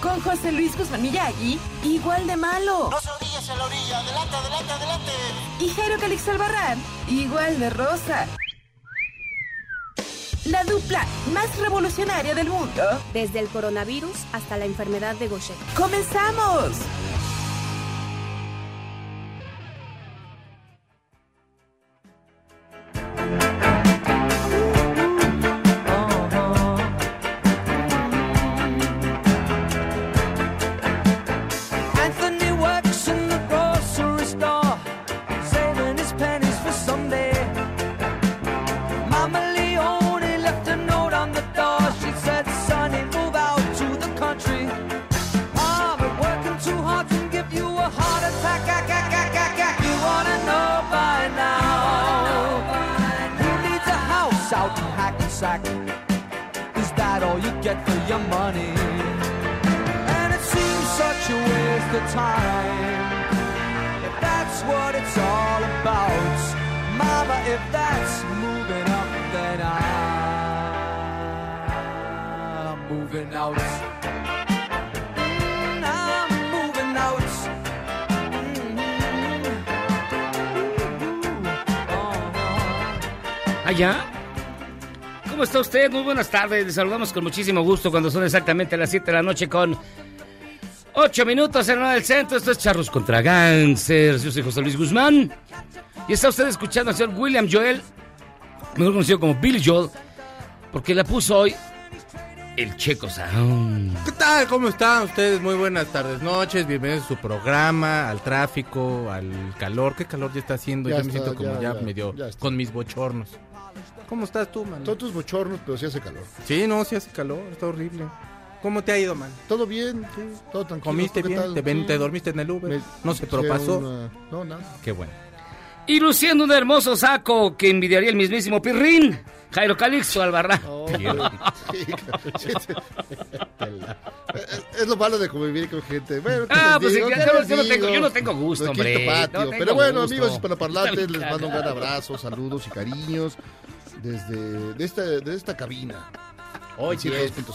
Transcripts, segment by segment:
con José Luis Guzmán Miyagi, igual de malo. No se orillas en la orilla, adelante, adelante, adelante. Y Jairo Calix Albarrán, igual de rosa. La dupla más revolucionaria del mundo. Desde el coronavirus hasta la enfermedad de Gaucher. ¡Comenzamos! Usted? Muy buenas tardes. Les saludamos con muchísimo gusto cuando son exactamente las 7 de la noche con 8 minutos en hora del centro. Esto es Charros contra Gangsters. Yo soy José Luis Guzmán. Y está usted escuchando al señor William Joel, mejor conocido como Billy Joel, porque la puso hoy el Checo Sound. ¿Qué tal? ¿Cómo están ustedes? Muy buenas tardes, noches. Bienvenidos a su programa, al tráfico, al calor. ¿Qué calor ya está haciendo? Ya Ya, me siento como ya, ya, ya, medio con mis bochornos. ¿Cómo estás tú, man? Son tus bochornos, pero sí hace calor. Sí, no, sí hace calor, está horrible. ¿Cómo te ha ido, man? Todo bien, sí, todo tranquilo. ¿Comiste ¿Tú qué bien? tal? ¿Te, ven- Sí. te dormiste en el Uber? Me ¿No se propasó? una- No, nada. Qué bueno. Y luciendo un hermoso saco que envidiaría el mismísimo Pirrín, Jairo Calixto Albarrán. Oh. Es- lo malo de convivir con gente. Bueno, ¿qué Ah, pues digo? sí, ¿Qué yo no- tengo- yo no tengo gusto, hombre, patio. no tengo Pero bueno, gusto. amigos hispanoparlantes, les mando un gran abrazo, saludos y cariños desde de esta, de esta cabina. Oye, 102.5.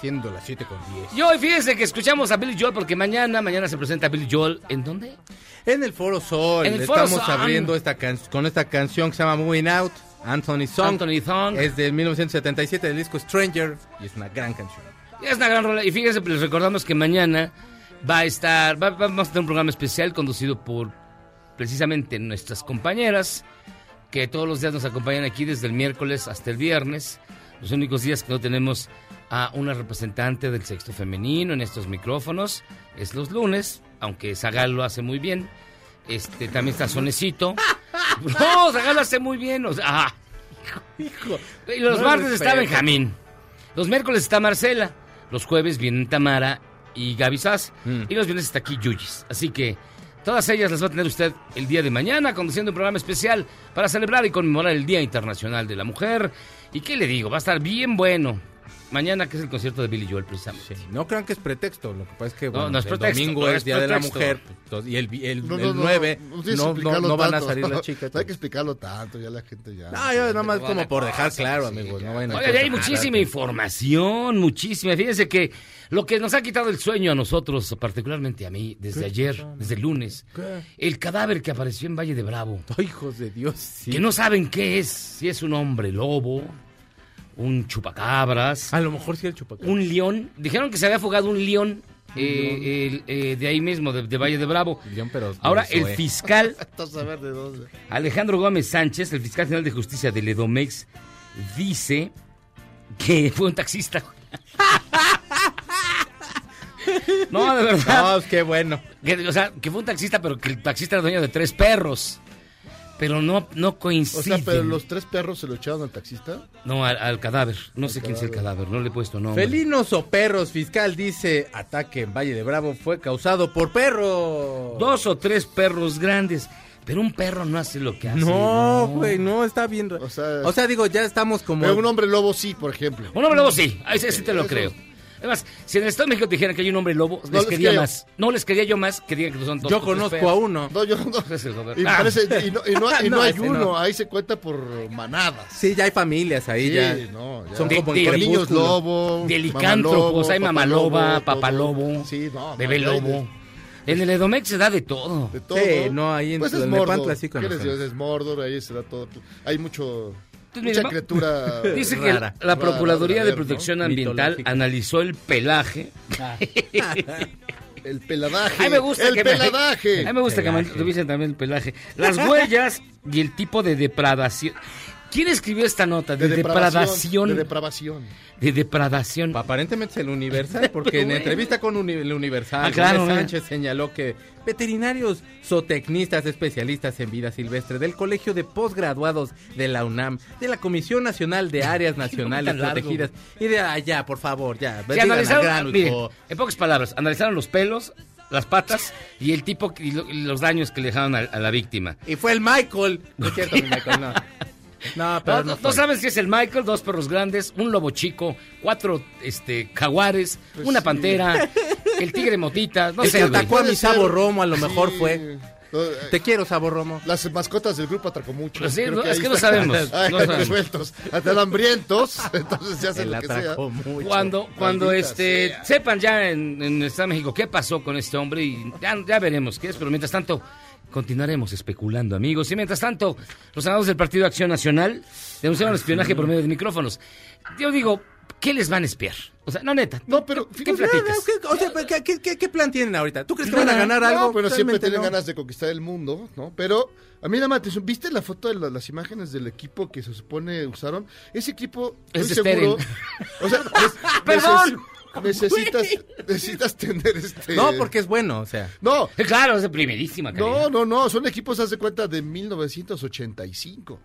siendo las 7 con 10. Y hoy fíjense que escuchamos a Billy Joel porque mañana, mañana se presenta Billy Joel. ¿En dónde? En el Foro Sol, En el Foro estamos Sol. abriendo esta can- con esta canción que se llama Moving Out, Anthony Song. Anthony Song. Es del 1977 del disco Stranger y es una gran canción. Es una gran rola. Y fíjense, les recordamos que mañana va a estar, va- vamos a tener un programa especial conducido por precisamente nuestras compañeras, que todos los días nos acompañan aquí desde el miércoles hasta el viernes. Los únicos días que no tenemos a una representante del sexto femenino en estos micrófonos es los lunes, aunque Zagal lo hace muy bien. Este, también está Sonecito. No, Zagal lo hace muy bien. O sea, ah. Y los No martes está. Benjamín. Los miércoles está Marcela. Los jueves vienen Tamara y Gaby Sass. Mm. Y los viernes está aquí Yuyis. Así que todas ellas las va a tener usted el día de mañana conduciendo un programa especial para celebrar y conmemorar el Día Internacional de la Mujer. ¿Y qué le digo? Va a estar bien bueno. Mañana que es el concierto de Billy Joel precisamente. Sí, no crean que es pretexto, lo que pasa es que No, bueno, no es el pretexto, domingo no es es Día de la. Mujer y el, el, No, el no, no, 9 no van a tanto. salir las chicas. No hay que explicarlo tanto, ya la gente ya. No, yo nada más como por dejar claro, sí, amigos. ya. No vayan a Oiga, ya hay muchísima información, muchísima. Fíjense que lo que nos ha quitado el sueño a nosotros, particularmente a mí, desde ¿Qué ayer, desde el lunes, ¿Qué? el cadáver que apareció en Valle de Bravo. Ay, hijos de Dios, sí. Que no saben qué es, si es un hombre lobo, un chupacabras, A lo mejor sí el chupacabras. un león. Dijeron que se había fugado un león eh, eh, de ahí mismo, de, de Valle de Bravo. Millón, pero Ahora, el eh. fiscal. Alejandro Gómez Sánchez, el fiscal general de justicia del Edomex, dice que fue un taxista. no, de verdad. No, qué bueno. Que, o sea, que fue un taxista, pero que el taxista era dueño de tres perros. Pero no, no O coincide. sea, pero los tres perros se lo echaron al taxista. No, al, al cadáver. No sé quién es el cadáver, no le he puesto nombre. Felinos o perros, fiscal dice, ataque en Valle de Bravo fue causado por perro. Dos o tres perros grandes. Pero un perro no hace lo que hace. No, güey, no, está bien. O sea- o sea, digo, ya estamos como... Pero un hombre lobo sí, por ejemplo. Un hombre lobo sí, a ese sí te lo Eso- creo. Además, si en el Estado de México te dijeran que hay un hombre lobo, les, les quería creo. más. No les quería yo más que digan que son dos. Yo conozco a uno. No, yo no. Y, Ah. parece- y no, y no- y no No, hay uno, no. ahí se cuenta por manadas. Sí, ya hay familias ahí, Sí, ya. no, ya. Son De- como de- niños lobo. De licántropos, hay mamaloba, papalobo, Sí, no. bebé lobo. En el Edomex se da de todo. De, todo. Sí, no, ahí en pues es sí ¿Qué les conocemos. digo? Es Mordor, ahí se da todo. Hay mucho. Mucha criatura. Dice que Rara. la Procuraduría rara, de a. Protección Ambiental analizó el pelaje. El peladaje. A mí me gusta el que me- peladaje. A mí me gusta que me revisen también el pelaje. Las huellas y el tipo de depradación. ¿Quién escribió esta nota? De, De depradación. De depravación. De depradación. Aparentemente es el Universal, porque en entrevista con Uni- el Universal, Ah, claro. Sánchez señaló que veterinarios zootecnistas especialistas en vida silvestre del Colegio de Postgraduados de la UNAM, de la Comisión Nacional de Áreas Nacionales? Protegidas y de allá, por favor, ya. Sí, analizaron, grano, miren, en pocas palabras, analizaron los pelos, las patas y el tipo y los daños que le dejaron a, a la víctima. Y fue el Michael. No es cierto, mi Michael, no. No, pero No, no, sabes si es el Michael, dos perros grandes, un lobo chico, cuatro este jaguares, Pues una sí. pantera, el tigre motita, no el sé, que atacó a mi. Sabo Romo a lo mejor Sí. fue. Eh, Te quiero, Sabo Romo. Las mascotas del grupo atracó mucho. Pues sí, Creo no, es que no sabemos, Ay, no sabemos. resueltos. Hasta hambrientos. Entonces ya hacen lo que sea. mucho. Cuando, cuando Maldita este sea. sepan ya en, en Estado de México qué pasó con este hombre y ya, ya veremos qué es, pero mientras tanto continuaremos especulando, amigos. Y mientras tanto, los senadores del Partido Acción Nacional denunciaron espionaje por medio de micrófonos. Yo digo, ¿qué les van a espiar? O sea, no neta. No, pero ¿Qué platicas? ¿Qué- O sea, ¿qué, qué- qué- qué plan tienen ahorita? ¿Tú crees que van a ganar algo? No, pero siempre tienen no. ganas de conquistar el mundo, ¿no? Pero a mí nada más, atención, ¿viste la foto de la- las imágenes del equipo que se supone usaron? Ese equipo, estoy Esperen. seguro... O sea, neces- ¡Perdón! Necesitas, necesitas tener este... No, porque es bueno, o sea. No, Eh, Claro, es de primerísima calidad. no, no, no, son equipos, haz de cuenta, de 1985.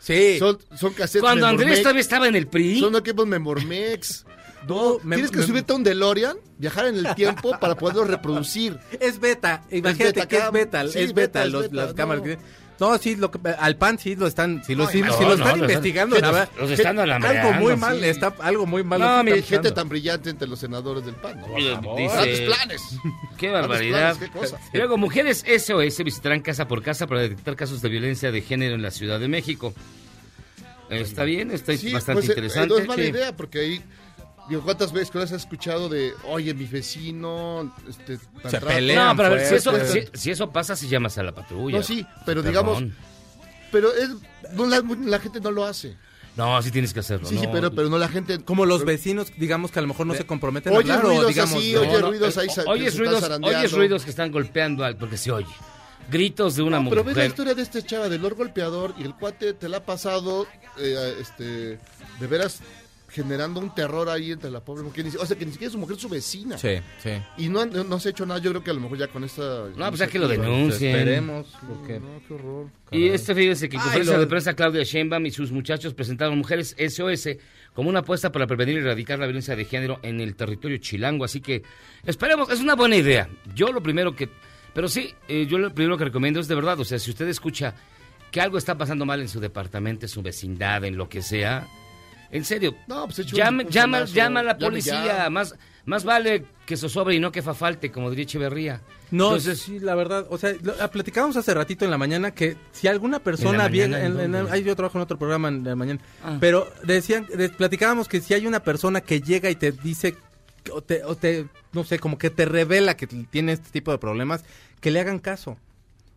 Sí. Son, son cassettes Cuando Andrés todavía estaba en el PRI. Son equipos Memormex. No, me- Tienes que me- subirte a un DeLorean, viajar en el tiempo para poderlo reproducir. Es beta. Imagínate beta que es beta. Sí, es beta, beta, es los- las no. cámaras. que- No, sí, lo que- al PAN sí lo están, sí lo, Ay, sí, no, sí lo no, están investigando. los- la verdad. los están Algo muy mal, sí. está algo muy mal. No, mire, Gente tan brillante entre los senadores del PAN. ¿no? Oye, Grandes dice, planes. Qué barbaridad. planes, qué cosa. Luego, mujeres SOS visitarán casa por casa para detectar casos de violencia de género en la Ciudad de México. Está bien, está Sí, bastante pues, eh, interesante. no es mala Sí. idea, porque ahí, digo, ¿cuántas veces has escuchado de, oye, mi vecino, este, tan Se trato"? pelean. No, pero a ver, si eso, fuerte. si, si eso pasa, si llamas a la patrulla. No, sí, pero Perdón. digamos, pero es, no, la, la gente no lo hace. No, sí tienes que hacerlo. Sí, no. sí, pero, pero no la gente. Como los vecinos, digamos que a lo mejor no se comprometen a Oye hablar o ruidos digamos. así, no, oye no, ruidos ahí. sa- que Oyes ruidos, oyes ruidos que están golpeando al, porque se oye. Gritos de una No, pero ves la mujer. historia de este chava, del Lord Golpeador, y el cuate te la ha pasado, eh, este, de veras, generando un terror ahí entre la pobre mujer. O sea, que ni siquiera su mujer, es su vecina. Sí, sí. Y no, no, no se ha hecho nada, yo creo que a lo mejor ya con esta... No, pues ya que lo iniciativa- denuncien. Esperemos. Porque... No, qué horror. Y este, fíjese que en conferencia lo- de prensa Claudia Sheinbaum y sus muchachos presentaron Mujeres SOS como una apuesta para prevenir y erradicar la violencia de género en el territorio chilango. Así que esperemos, es una buena idea. Yo lo primero que... Pero sí, eh, yo lo primero que recomiendo es de verdad, o sea, si usted escucha que algo está pasando mal en su departamento, en su vecindad, en lo que sea, en serio, No, pues echa un- llame, un llama, llama a la policía. ya. Más, más vale que eso sobre y no que fa falte, como diría Echeverría. No, Entonces, sí, la verdad, o sea, lo- ah, platicábamos hace ratito en la mañana que si alguna persona viene, ¿en en- en- dónde? ahí yo trabajo en otro programa en la mañana, Ah. pero decían, de- platicábamos que si hay una persona que llega y te dice, o te, o te, no sé, como que te revela que tiene este tipo de problemas, que le hagan caso.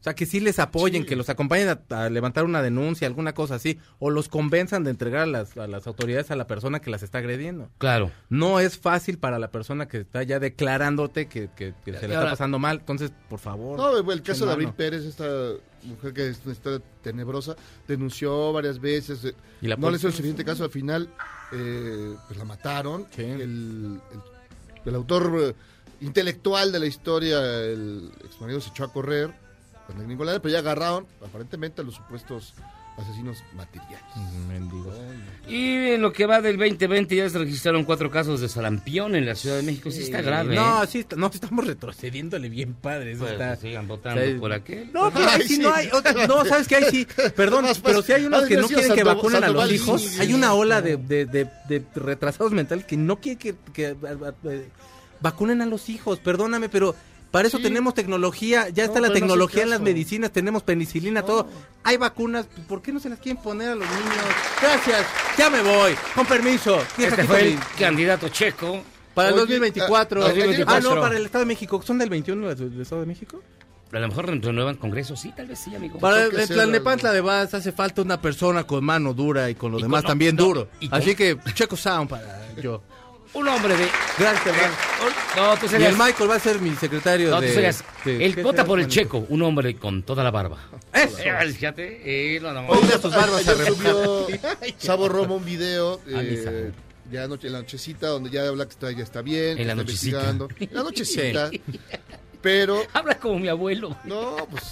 O sea, que sí les apoyen, Sí. que los acompañen a, a levantar una denuncia, alguna cosa así, o los convenzan de entregar a las, a las autoridades a la persona que las está agrediendo. Claro. No es fácil para la persona que está ya declarándote que, que- que se le está pasando mal. Entonces, por favor. No, el caso de. Abril Pérez, esta mujer que es esta tenebrosa, denunció varias veces. eh, ¿Y la no le hizo el suficiente caso. Al final, eh, pues la mataron. Sí. El, el- el autor eh, intelectual de la historia, el ex marido se echó a correr con el Nicolás, pero ya agarraron aparentemente a los supuestos asesinos materiales. Mendigo. Y en lo que va del 2020 ya se registraron cuatro casos de sarampión en la Ciudad de México. Sí, está grave. No, ¿eh? sí, está- no, estamos retrocediéndole bien padre. Eso Pues, está... sigan votando Sí. por aquel. No, pero ahí sí, no hay. no, ¿sabes qué? Ahí sí. Perdón, pero sí hay unos que no quieren que vacunen a los hijos. sí, Hay una ola de, de, de, de retrasados mentales que no quieren que, que, eh, vacunen a los hijos. Perdóname, pero para eso Sí. tenemos tecnología. Ya está No, la no tecnología en las medicinas. Tenemos penicilina, todo. Hay vacunas. ¿Por qué no se las quieren poner a los niños? Gracias. Ya me voy. Con permiso. Este aquí fue el candidato checo. Para el Oye, 2024. ah, Ah, no, 2024. para el Estado de México. ¿Son del 21 del Estado de México? A lo mejor renuevan Congreso. Sí, tal vez sí, amigo. Para el Tlalnepantla de Vaz hace falta una persona con mano dura y con lo Y demás con- también no, duro. Así que Checo Sound para yo. Un hombre de... Gracias, hermano. No, tú Y serías... el Michael va a ser mi secretario No, tú serías... de- el ¿qué vota por el manito? checo. Un hombre con toda la barba. Eso. Eh, fíjate. eh, no, no, tus barbas a subió Sabo Romo un video Ah, eh, ya anoche, en la nochecita donde ya habla que está, ya está bien. En la nochecita. En la nochecita. Pero, Habla como mi abuelo. no, pues.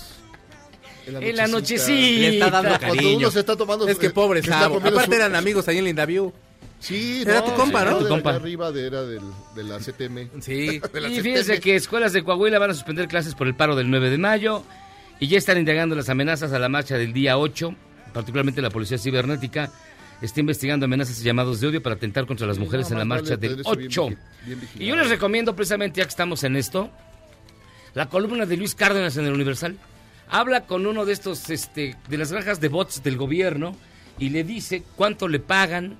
En la nochecita. Le está dando Cuando cariño. uno se está tomando. Es que pobre Sabo. Aparte su- eran amigos ahí en Lindaview. Sí, Era tu compa, ¿no? de Tu compa. arriba de, era del, de la CTM. Sí. De la Y CTM. fíjense que escuelas de Coahuila van a suspender clases por el paro del 9 de mayo y ya están indagando las amenazas a la marcha del día 8. Particularmente la Policía Cibernética está investigando amenazas y llamados de odio para atentar contra las mujeres Sí, en la marcha vale del tener eso bien 8. vigi- bien vigilado. Y yo les recomiendo precisamente, ya que estamos en esto, la columna de Luis Cárdenas en el Universal. Habla con uno de estos, este, de las granjas de bots del gobierno y le dice cuánto le pagan.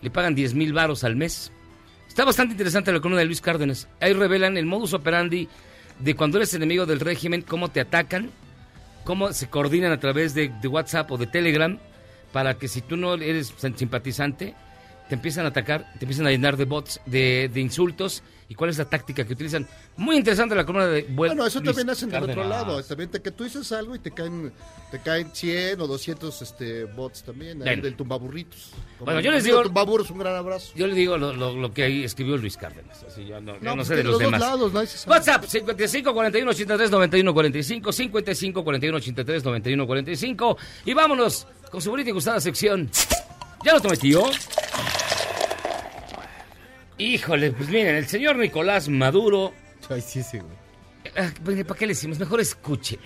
Le pagan 10 mil varos al mes. Está bastante interesante la columna de Luis Cárdenas. Ahí revelan el modus operandi de cuando eres enemigo del régimen, cómo te atacan, cómo se coordinan a través de, de WhatsApp o de Telegram para que si tú no eres simpatizante, te empiezan a atacar, te empiezan a llenar de bots, de, de insultos y cuál es la táctica que utilizan. Muy interesante la columna de Buen- Bueno, eso Luis también hacen del otro lado. También te- que tú dices algo y te caen, te caen 100 o 200 este, bots también. ahí del tumbaburritos. Como Bueno, yo les digo- Tumbaburros, un gran abrazo. Yo le digo lo, lo- lo que ahí escribió Luis Cárdenas. Así yo no, yo no pues sé de los, dos demás. lados, sabe. WhatsApp 55 41 83 91 45 55 41 83 91 45 y vámonos con su bonita y gustada sección. ¿Ya lo tomé, tío? Híjole, pues miren, el señor Nicolás Maduro, Ay, sí, sí, güey. ah, ¿para qué le decimos? Mejor escúchelo.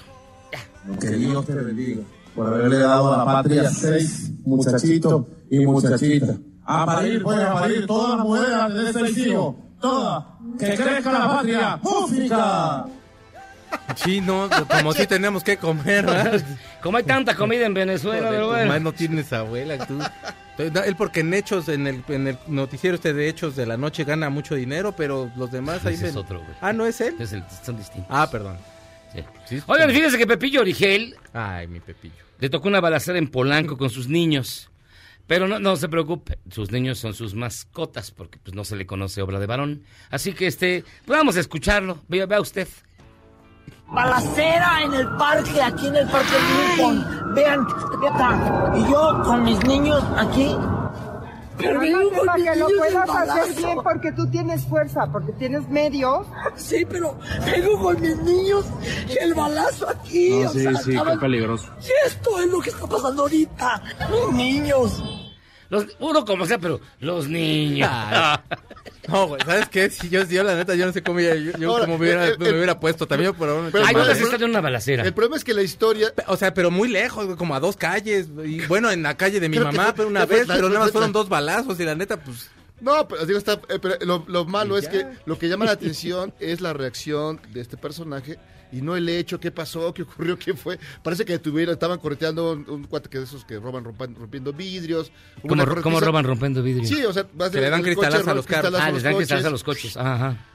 Que Dios te bendiga por haberle dado a la patria seis muchachitos y muchachitas. A parir, pues a parir todas las mujeres de seis hijos. Todas. Que crezca la patria. ¡Música! Sí, no, como si tenemos que comer, ¿verdad? Como hay tanta comida en Venezuela, pero bueno. Más no tienes abuela, tú. Él porque en hechos, en el, en el noticiero este de hechos de la noche gana mucho dinero, pero los demás ahí Ese es otro, güey. Ah, ¿no es él? Es el- son distintos. Ah, perdón. Sí. Sí, Oigan, fíjense que Pepillo Origel Ay, mi Pepillo. le tocó una balacera en Polanco con sus niños. Pero no, no se preocupe, sus niños son sus mascotas, porque pues no se le conoce obra de varón. Así que este, pues vamos a escucharlo. Vea, vea usted. Balacera en el parque, aquí en el parque Lincoln. Vean, neta. Y yo con mis niños aquí. Pero vengo con para que lo puedas hacer bien porque tú tienes fuerza, porque tienes medios. Sí, pero vengo con mis niños y el balazo aquí. o sea, ¿saben? peligroso. Y esto es lo que está pasando ahorita. Mis niños. Los, uno como sea, pero los niños. No, güey, ¿sabes qué? Si yo, yo, la neta, yo no sé cómo yo, yo Ahora, cómo me hubiera, eh, eh, me hubiera puesto también, pero, pero- Ay, pero- ¿dónde se está en una balacera? El problema es que la historia. O sea, pero muy lejos, güey, como a dos calles. Y bueno, en la calle de mi Creo mamá, pero una vez, la- pero nada más la- fueron dos balazos y la neta, pues... No, pero, digo, está, eh, pero lo, lo malo es que lo que llama la atención es la reacción de este personaje y no el hecho, qué pasó, qué ocurrió, qué fue. Parece que tuvieron, estaban correteando un, un cuate que de esos que roban rompan- rompiendo vidrios. ¿Cómo, cómo roban rompiendo vidrio? Sí, o sea, vas Que en le dan cristalazo a roban los carros. cristalazo ah, les los dan cristales coches. a los coches. Ajá.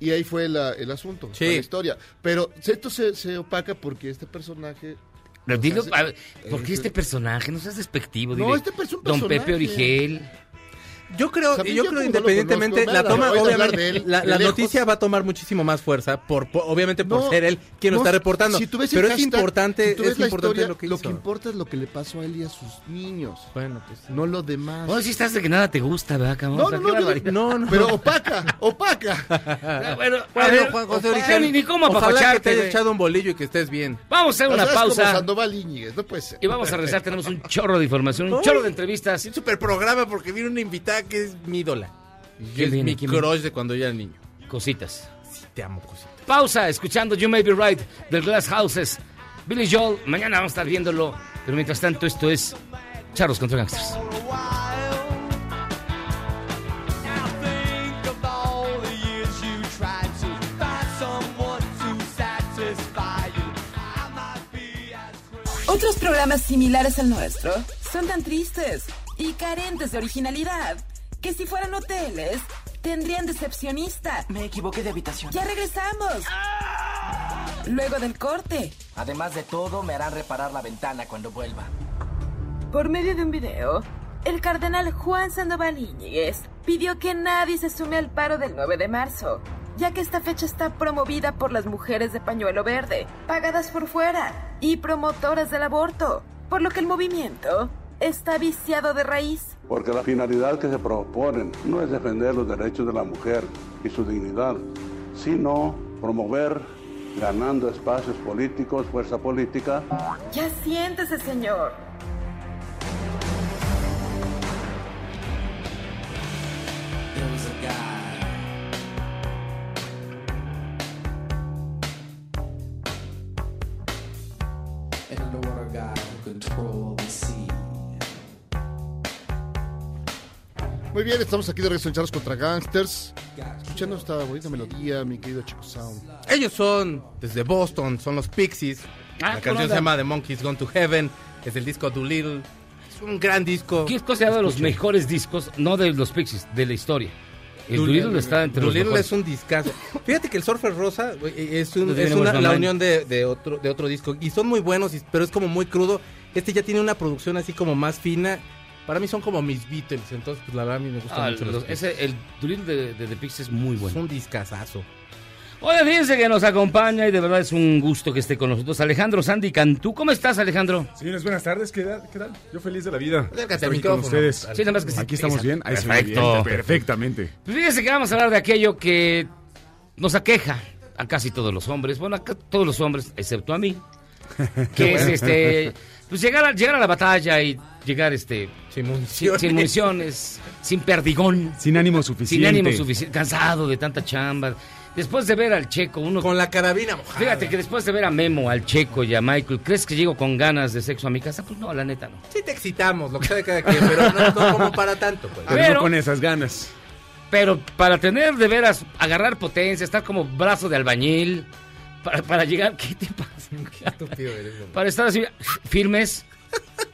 Y ahí fue la- el asunto, Sí. fue la historia. Pero esto se, se opaca porque este personaje... Pero dilo, hace- a ver, ¿por qué eh, este personaje? No seas despectivo. No, este es un Don Pepe personaje. Origel. Yo creo, yo yo creo no lo independientemente, conozco, la toma, obviamente, de él, la, noticia va a tomar muchísimo más fuerza, por, por- obviamente por No, ser él quien lo no, está reportando. si tú ves el pero es hashtag, importante, si tú ves es importante historia, lo que hizo. importa es lo que le pasó a él y a sus niños. Bueno, pues No lo demás. Oh, sí estás de que nada te gusta, ¿verdad, cabrón? No, O sea, no, no, no, no. Pero opaca, opaca. Ah, Bueno, a Bueno, ver, Juan José Origel, ni, ni cómo ojalá que te güey. echado un bolillo y que estés bien. Vamos a hacer una pausa no puede ser. y vamos a regresar. Tenemos un chorro de información, un chorro de entrevistas. Un super programa porque viene una que es mi ídola. Y ¿Quién es viene? crush de cuando yo era niño. Cositas. Sí, te amo, cosita. Pausa, escuchando You May Be Right del Glass Houses. Billy Joel, mañana vamos a estar viéndolo. Pero mientras tanto, esto es Charlos contra Gangsters. Otros programas similares al nuestro son tan tristes y carentes de originalidad que si fueran hoteles tendrían decepcionista. Me equivoqué de habitación. Ya regresamos. Luego del corte. Además de todo, me harán reparar la ventana cuando vuelva. Por medio de un video, el cardenal Juan Sandoval Íñiguez pidió que nadie se sume al paro del 9 de marzo, ya que esta fecha está promovida por las mujeres de pañuelo verde, pagadas por fuera, y promotoras del aborto, por lo que el movimiento está viciado de raíz. Porque la finalidad que se proponen no es defender los derechos de la mujer y su dignidad, sino promover, ganando espacios políticos, fuerza política, Ya siéntese, señor. There was Muy bien, estamos aquí de regreso en Charlos contra Gangsters. Escuchando esta bonita melodía, mi querido Chico Sound. Ellos son desde Boston, son los Pixies. Ah, la canción se onda. llama The Monkeys Gone to Heaven. Es el disco Doolittle. Es un gran disco. ¿Qué es considerado de los mejores discos, no de los Pixies, de la historia? El Doolittle está entre los Doolittle mejores. es un discazo. Fíjate que el Surfer Rosa güey, es, un- es una- la unión de, de otro, de otro disco. Y son muy buenos, pero es como muy crudo. Este ya tiene una producción así como más fina. Para mí son como mis Beatles. Entonces, pues la verdad a mí me gustan Ah, mucho los los- Pixies. ese, el Doolittle de, de The Pixies es muy Es bueno. un discazazo. Oye, fíjense que nos acompaña y de verdad es un gusto que esté con nosotros Alejandro Sandy Cantú. ¿Cómo estás, Alejandro? Señores, buenas tardes. ¿Qué tal? ¿Qué tal? Yo feliz de la vida. Acércate Estar al aquí con micrófono. ustedes. Sí, nada más que sí, Aquí estamos bien. Ahí se ve bien. Perfecto. Perfectamente. Pues fíjense que vamos a hablar de aquello que nos aqueja a casi todos los hombres, bueno, a todos los hombres, excepto a mí, que es este, pues llegar a, llegar a la batalla y llegar este, Sin municiones. sin municiones, sin perdigón, Sin ánimo suficiente. sin ánimo suficiente, cansado de tanta chamba. Después de ver al Checo, uno... Con la carabina mojada. Fíjate que después de ver a Memo, al Checo y a Michael, ¿crees que llego con ganas de sexo a mi casa? Pues no, la neta no. Sí te excitamos, lo que sea de cada quien, pero no, no como para tanto. Pues. Pero, Pero- no con esas ganas. Pero para tener de veras, agarrar potencia, estar como brazo de albañil, para, para llegar, ¿qué te pasa? Qué estúpido eres, hombre. Para estar así firmes,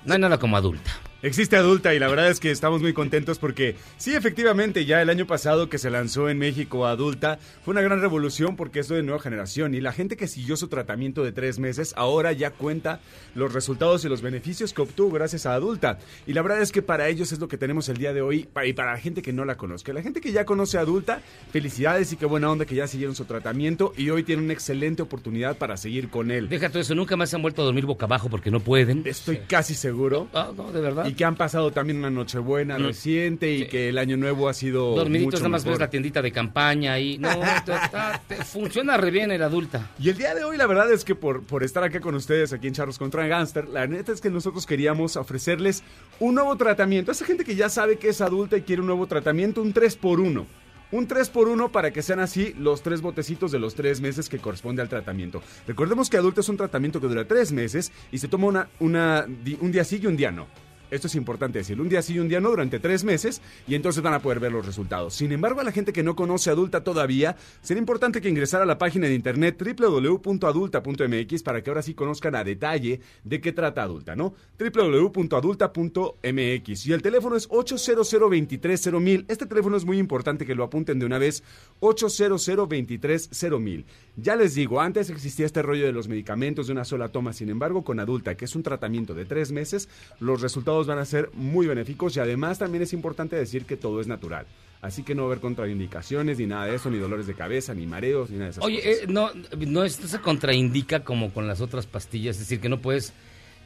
no hay nada como adulta. Existe adulta y la verdad es que estamos muy contentos porque sí, efectivamente, ya el año pasado que se lanzó en México adulta fue una gran revolución porque es de nueva generación y la gente que siguió su tratamiento de tres meses ahora ya cuenta los resultados y los beneficios que obtuvo gracias a adulta. Y la verdad es que para ellos es lo que tenemos el día de hoy y para la gente que no la conozca. La gente que ya conoce a adulta, felicidades y qué buena onda que ya siguieron su tratamiento y hoy tienen una excelente oportunidad para seguir con él. Deja todo eso, nunca más se han vuelto a dormir boca abajo porque no pueden. Estoy casi seguro. Ah, no, de verdad. Y que han pasado también una Nochebuena No. reciente y que el año nuevo ha sido. Dormiditos, nada más ves la tiendita de campaña y no, te- funciona re bien el adulta. Y el día de hoy, la verdad es que por, por estar acá con ustedes, aquí en Charlos contra Gangster, la neta es que nosotros queríamos ofrecerles un nuevo tratamiento. Esa gente que ya sabe que es adulta y quiere un nuevo tratamiento, un 3x1. Un 3x1 para que sean así los tres botecitos de los tres meses que corresponde al tratamiento. Recordemos que adulto es un tratamiento que dura tres meses y se toma una, una, un día sí y un día no. Esto es importante decirlo. Un día sí y un día no durante tres meses y entonces van a poder ver los resultados. Sin embargo, a la gente que no conoce Adulta todavía, sería importante que ingresara a la página de internet www.adulta.mx para que ahora sí conozcan a detalle de qué trata Adulta, ¿no? www.adulta.mx y el teléfono es 800 230 Este teléfono es muy importante que lo apunten de una vez, 800 230 Ya les digo, antes existía este rollo de los medicamentos de una sola toma, sin embargo, con Adulta, que es un tratamiento de tres meses, los resultados van a ser muy benéficos y además también es importante decir que todo es natural. Así que no va a haber contraindicaciones ni nada de eso, ni dolores de cabeza, ni mareos, ni nada de eso. Oye, eh, no, no, esto se contraindica como con las otras pastillas, es decir, que no puedes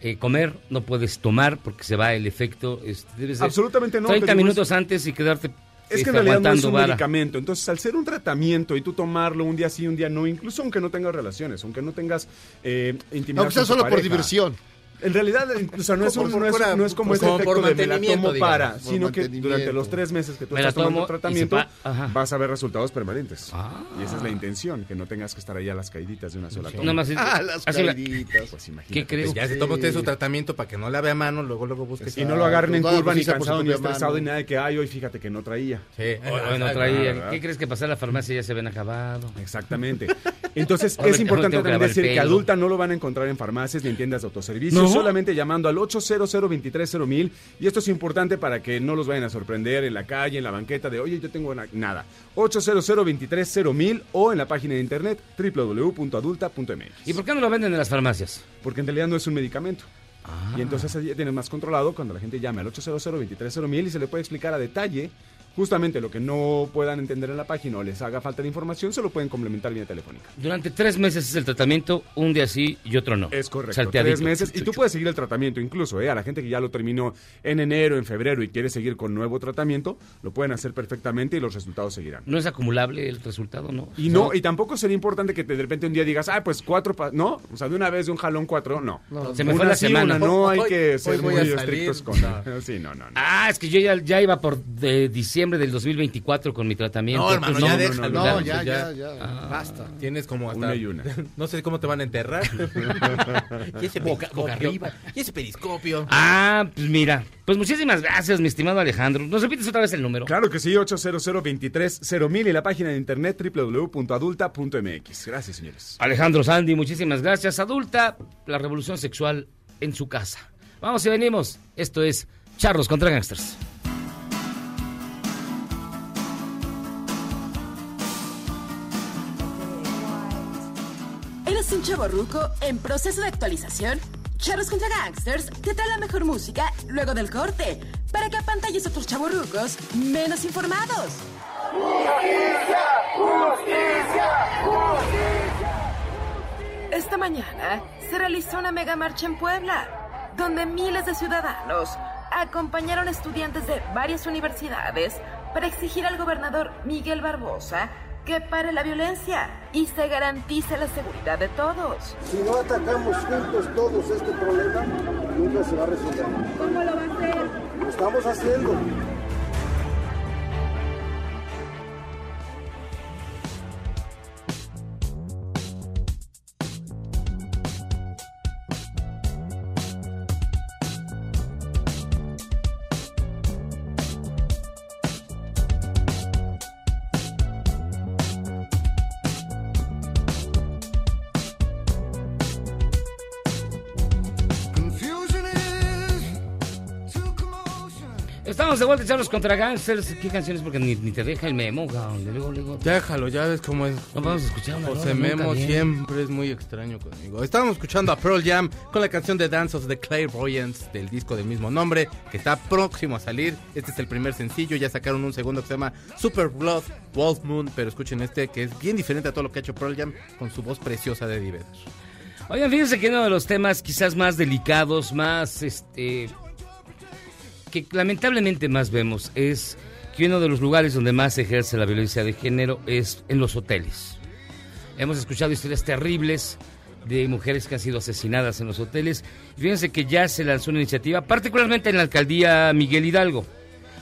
eh, comer, no puedes tomar porque se va el efecto. Este, Absolutamente no. 30 minutos antes y quedarte es que en realidad no es un medicamento. Entonces, al ser un tratamiento y tú tomarlo un día sí, un día no, incluso aunque no tengas relaciones, aunque no tengas eh, intimidad. No, sea solo por diversión. En realidad, o sea, no, es, un, no, es, no es como ese efecto de me la tomo para, sino que durante los tres meses que tú estás tomando tratamiento vas a ver resultados permanentes. Ah. Y esa es la intención, que no tengas que estar ahí a las caíditas de una sola toma. más ah, las caíditas. Pues ¿Qué crees? Ya se toma usted su tratamiento para que no la vea a mano, luego luego busque. Y no lo agarren en curva, ni cansado, ni estresado, ni nada de que, ay, hoy fíjate que no traía. Sí, hoy no traía. ¿Qué crees que pasar a la farmacia ya se ven acabado? Exactamente. Entonces, es importante también decir que adulta no lo van a encontrar en farmacias ni en tiendas de autoservicio, solamente llamando al 800 230 y esto es importante para que no los vayan a sorprender en la calle, en la banqueta de, oye, yo tengo nada. 800 230 o en la página de internet www.adulta.mx. ¿Y por qué no lo venden en las farmacias? Porque en realidad no es un medicamento. Y entonces ya tienes más controlado cuando la gente llame al 800 230 y se le puede explicar a detalle justamente lo que no puedan entender en la página o les haga falta de información, se lo pueden complementar vía telefónica. Durante tres meses es el tratamiento, un día sí y otro no. Es correcto, tres meses. Y tú puedes seguir el tratamiento incluso, ¿eh? A la gente que ya lo terminó en enero, en febrero y quiere seguir con nuevo tratamiento, lo pueden hacer perfectamente y los resultados seguirán. ¿No es acumulable el resultado, no? Y no, y tampoco sería importante que de repente un día digas, ah, pues cuatro, no, o sea, de una vez de un jalón cuatro, no. se me fue la semana. no hay que ser muy estrictos con... Sí, no, no, Ah, es que yo ya, ya iba por de diciembre del 2024 con mi tratamiento. No, hermano, ya déjalo. No, ya, ya, ya. Ah. Basta. Tienes como hasta... Una y una. no sé cómo te van a enterrar. y ese boca, boca arriba. Y ese periscopio. Ah, pues mira. Pues muchísimas gracias, mi estimado Alejandro. ¿Nos repites otra vez el número? Claro que sí, 800 mil y la página de internet www.adulta.mx. Gracias, señores. Alejandro Sandy, muchísimas gracias. Adulta, la revolución sexual en su casa. Vamos y venimos. Esto es Charros contra Gangsters. Un chavo en proceso de actualización? Charros contra Gangsters te trae la mejor música luego del corte para que apantalles a otros chavorrucos menos informados. ¡Justicia! ¡Justicia! ¡Justicia! Esta mañana se realizó una mega marcha en Puebla, donde miles de ciudadanos acompañaron estudiantes de varias universidades para exigir al gobernador Miguel Barbosa que pare la violencia y se garantice la seguridad de todos. Si no atacamos juntos todos este problema, nunca se va a resolver. ¿Cómo lo va a hacer? Lo estamos haciendo. De vuelta, echarlos contra gangsters. ¿Qué canciones? Porque ni, te deja el memo, Déjalo, ya ves cómo es. No vamos a escuchar José Memo siempre es muy extraño conmigo. Estábamos escuchando a Pearl Jam con la canción de Dance of the Clairvoyants del disco del mismo nombre, que está próximo a salir. Este es el primer sencillo. Ya sacaron un segundo que se llama Super Blood Wolf Moon. Pero escuchen este, que es bien diferente a todo lo que ha hecho Pearl Jam con su voz preciosa de Eddie Oigan, fíjense que uno de los temas quizás más delicados, más este que lamentablemente más vemos es que uno de los lugares donde más se ejerce la violencia de género es en los hoteles. Hemos escuchado historias terribles de mujeres que han sido asesinadas en los hoteles. fíjense que ya se lanzó una iniciativa, particularmente en la alcaldía Miguel Hidalgo.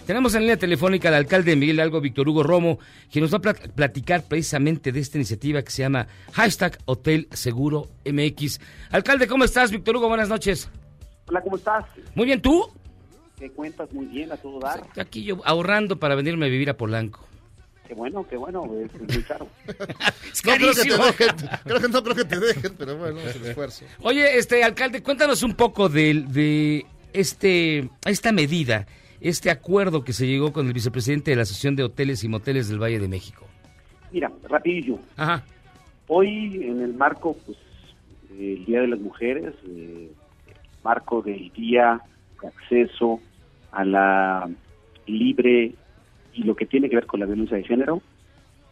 Tenemos en línea telefónica al alcalde de Miguel Hidalgo, Víctor Hugo Romo, quien nos va a platicar precisamente de esta iniciativa que se llama Hashtag Hotel Seguro MX. Alcalde, ¿cómo estás? Víctor Hugo, buenas noches. Hola, ¿cómo estás? Muy bien, ¿tú? ¿Qué cuentas? Muy bien, a todo dar. Aquí yo ahorrando para venirme a vivir a Polanco. Qué bueno, qué bueno, es muy caro. No creo que te carísimo. dejen, creo que no creo que te dejen, pero bueno, es el esfuerzo. Oye, este alcalde, cuéntanos un poco de, de este esta medida, este acuerdo que se llegó con el vicepresidente de la Asociación de Hoteles y Moteles del Valle de México. Mira, rapidillo. Ajá. Hoy, en el marco, pues, el Día de las Mujeres, eh, marco del Día de Acceso a la libre y lo que tiene que ver con la violencia de género,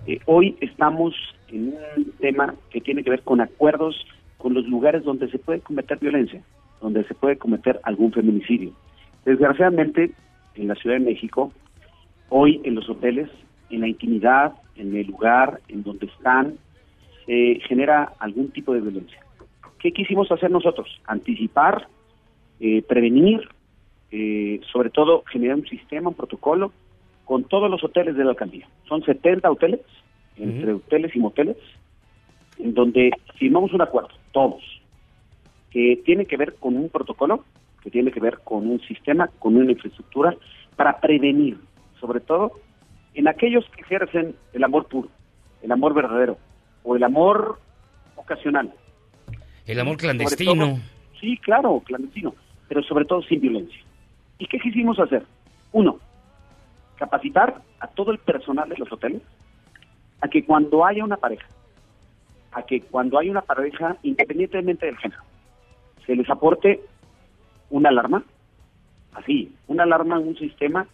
eh, hoy estamos en un tema que tiene que ver con acuerdos con los lugares donde se puede cometer violencia, donde se puede cometer algún feminicidio. Desgraciadamente, en la Ciudad de México, hoy en los hoteles, en la intimidad, en el lugar en donde están, se genera algún tipo de violencia. ¿Qué quisimos hacer nosotros? Anticipar, eh, prevenir, eh, sobre todo generar un sistema, un protocolo con todos los hoteles de la alcaldía. Son 70 hoteles, entre hoteles y moteles, en donde firmamos un acuerdo, todos, que tiene que ver con un protocolo, que tiene que ver con un sistema, con una infraestructura, para prevenir, sobre todo, en aquellos que ejercen el amor puro, el amor verdadero, o el amor ocasional. El amor clandestino. todo- sí, claro, clandestino, pero sobre todo sin violencia. ¿Y qué quisimos hacer? Uno, capacitar a todo el personal de los hoteles a que cuando haya una pareja, a que cuando haya una pareja, independientemente del género, se les aporte una alarma, así, una alarma en un sistema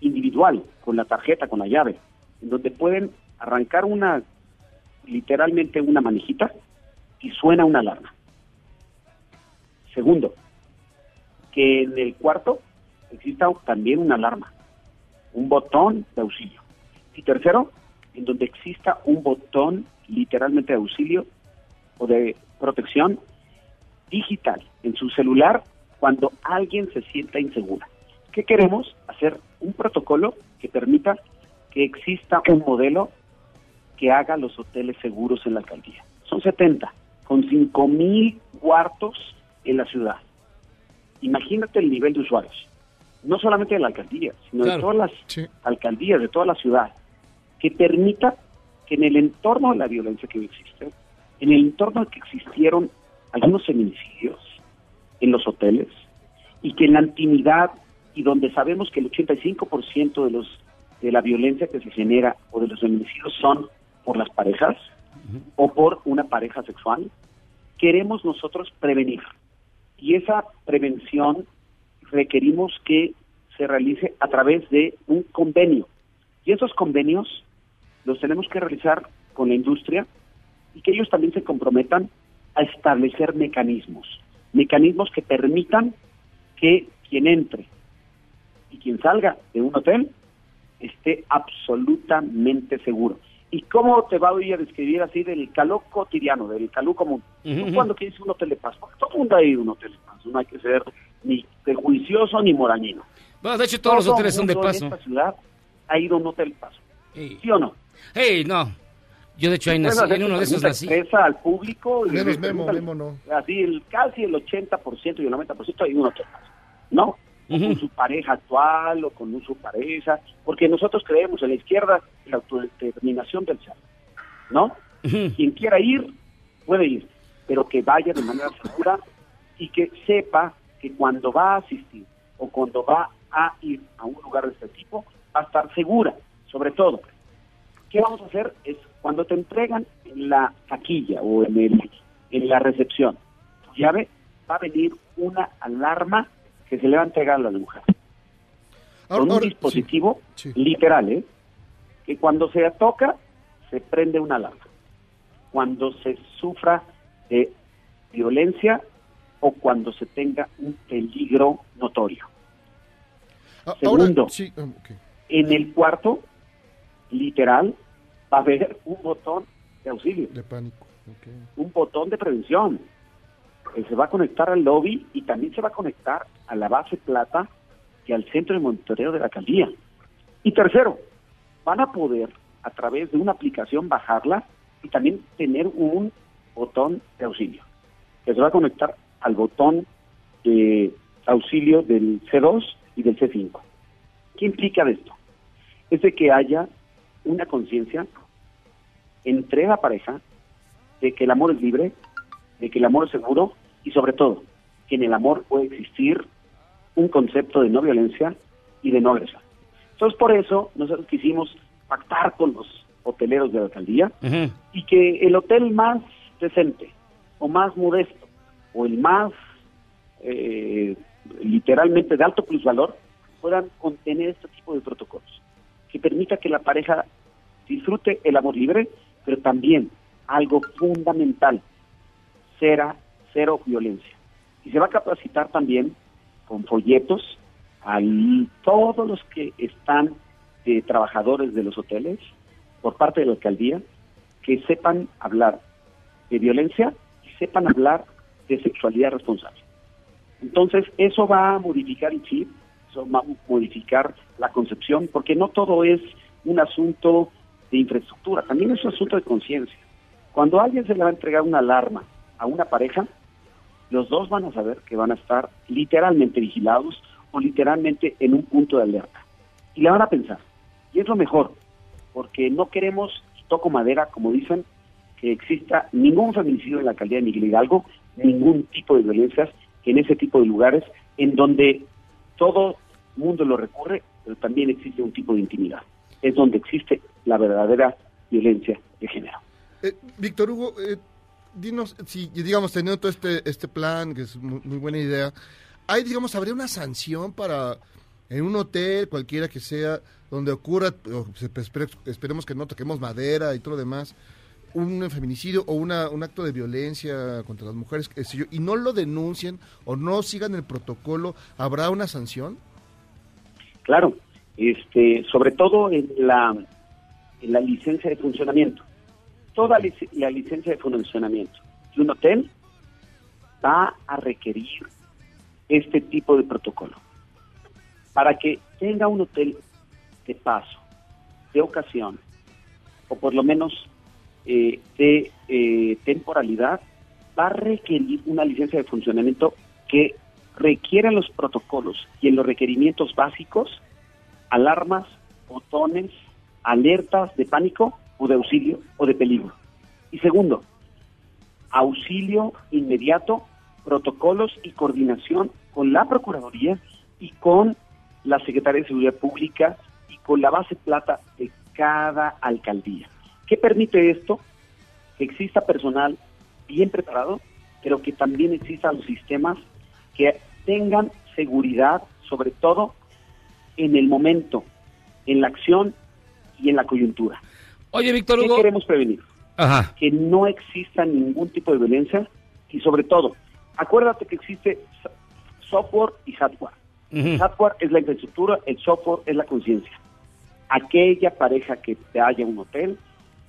individual, con la tarjeta, con la llave, en donde pueden arrancar una, literalmente una manijita, y suena una alarma. Segundo, que en el cuarto exista también una alarma, un botón de auxilio. Y tercero, en donde exista un botón literalmente de auxilio o de protección digital en su celular cuando alguien se sienta insegura. ¿Qué queremos? Hacer un protocolo que permita que exista un modelo que haga los hoteles seguros en la alcaldía. Son 70, con 5 mil cuartos en la ciudad. Imagínate el nivel de usuarios, no solamente de la alcaldía, sino de Claro. todas las alcaldías, de toda la ciudad, que permita que en el entorno de la violencia que existe, en el entorno en que existieron algunos feminicidios en los hoteles, y que en la intimidad y donde sabemos que el 85% de los de la violencia que se genera o de los feminicidios son por las parejas o por una pareja sexual, queremos nosotros prevenir. Y esa prevención requerimos que se realice a través de un convenio. Y esos convenios los tenemos que realizar con la industria y que ellos también se comprometan a establecer mecanismos, mecanismos que permitan que quien entre y quien salga de un hotel esté absolutamente seguro. ¿Y cómo te va hoy a describir así del calor cotidiano, del calor común? ¿Tú cuándo quieres un hotel de paz? Porque todo el mundo ha ido a un hotel de paz, no hay que ser ni prejuicioso ni morañino. Bueno, de hecho, todos los Todo hoteles son de paso. En esta ciudad ha ido a un hotel de paso. ¿Sí o no? Hey, no. Yo, de hecho, ahí nací, en uno de esos nací. expresa al público. y Menos Memo, Memo no. Así, el, casi el 80% y el 90% hay un hotel de paso. ¿No? O con su pareja actual o con su pareja. Porque nosotros creemos en la izquierda en la autodeterminación del ser. ¿No? Quien quiera ir, puede ir. Pero que vaya de manera segura y que sepa que cuando va a asistir o cuando va a ir a un lugar de este tipo, va a estar segura, sobre todo. ¿Qué vamos a hacer? Es cuando te entregan en la taquilla o en, el, en la recepción tu llave, va a venir una alarma que se le va a entregar a la mujer. Ahora- Con un ahora- dispositivo sí, literal, ¿eh? Que cuando se toca, se prende una alarma. Cuando se sufra de violencia o cuando se tenga un peligro notorio. A- Segundo. Sí, ah. En el cuarto, literal, va a haber un botón de auxilio, De pánico. un botón de prevención. Que se va a conectar al lobby y también se va a conectar a la base plata y al centro de monitoreo de la alcaldía. Y tercero, van a poder a través de una aplicación bajarla y también tener un botón de auxilio que se va a conectar al botón de auxilio del C2 y del C5. ¿Qué implica de esto? Es de que haya una conciencia entre la pareja de que el amor es libre, de que el amor es seguro y sobre todo que en el amor puede existir un concepto de no violencia y de no agresión. Entonces por eso nosotros quisimos pactar con los hoteleros de la alcaldía y que el hotel más decente o más modesto o el más eh, literalmente de alto plusvalor puedan contener este tipo de protocolos que permita que la pareja disfrute el amor libre, pero también algo fundamental, cera, cero violencia. Y se va a capacitar también con folletos a todos los que están trabajadores de los hoteles por parte de la alcaldía que sepan hablar de violencia y sepan hablar de sexualidad responsable. Entonces, eso va a modificar el chip, eso va a modificar la concepción, porque no todo es un asunto de infraestructura, también es un asunto de conciencia. Cuando alguien se le va a entregar una alarma a una pareja, los dos van a saber que van a estar literalmente vigilados o literalmente en un punto de alerta. Y le van a pensar. Y es lo mejor, porque no queremos, toco madera, como dicen, que exista ningún feminicidio en la alcaldía de Miguel Hidalgo, ningún tipo de violencias en ese tipo de lugares en donde todo mundo lo recurre, pero también existe un tipo de intimidad. Es donde existe la verdadera violencia de género. Eh, Víctor Hugo, eh, dinos, si digamos, teniendo todo este, este plan, que es muy, muy buena idea, hay, digamos, habría una sanción para en un hotel, cualquiera que sea, donde ocurra, o espere- esperemos que no toquemos madera y todo lo demás, un feminicidio o una, un acto de violencia contra las mujeres, y no lo denuncien o no sigan el protocolo, ¿habrá una sanción? Claro, este, sobre todo en la, en la licencia de funcionamiento. Toda lic- la licencia de funcionamiento de un hotel va a requerir este tipo de protocolo. Para que tenga un hotel de paso, de ocasión, o por lo menos eh, de eh, temporalidad, va a requerir una licencia de funcionamiento que requiera los protocolos y en los requerimientos básicos alarmas, botones, alertas de pánico o de auxilio o de peligro. Y segundo, auxilio inmediato, protocolos y coordinación con la Procuraduría y con la Secretaría de Seguridad Pública y con la base plata de cada alcaldía. ¿Qué permite esto? Que exista personal bien preparado, pero que también existan los sistemas que tengan seguridad, sobre todo en el momento, en la acción y en la coyuntura. Oye, Víctor ¿Qué Hugo. queremos prevenir? Ajá. Que no exista ningún tipo de violencia y sobre todo, acuérdate que existe so- software y hardware. Hardware es la infraestructura, el software es la conciencia. Aquella pareja que te haya un hotel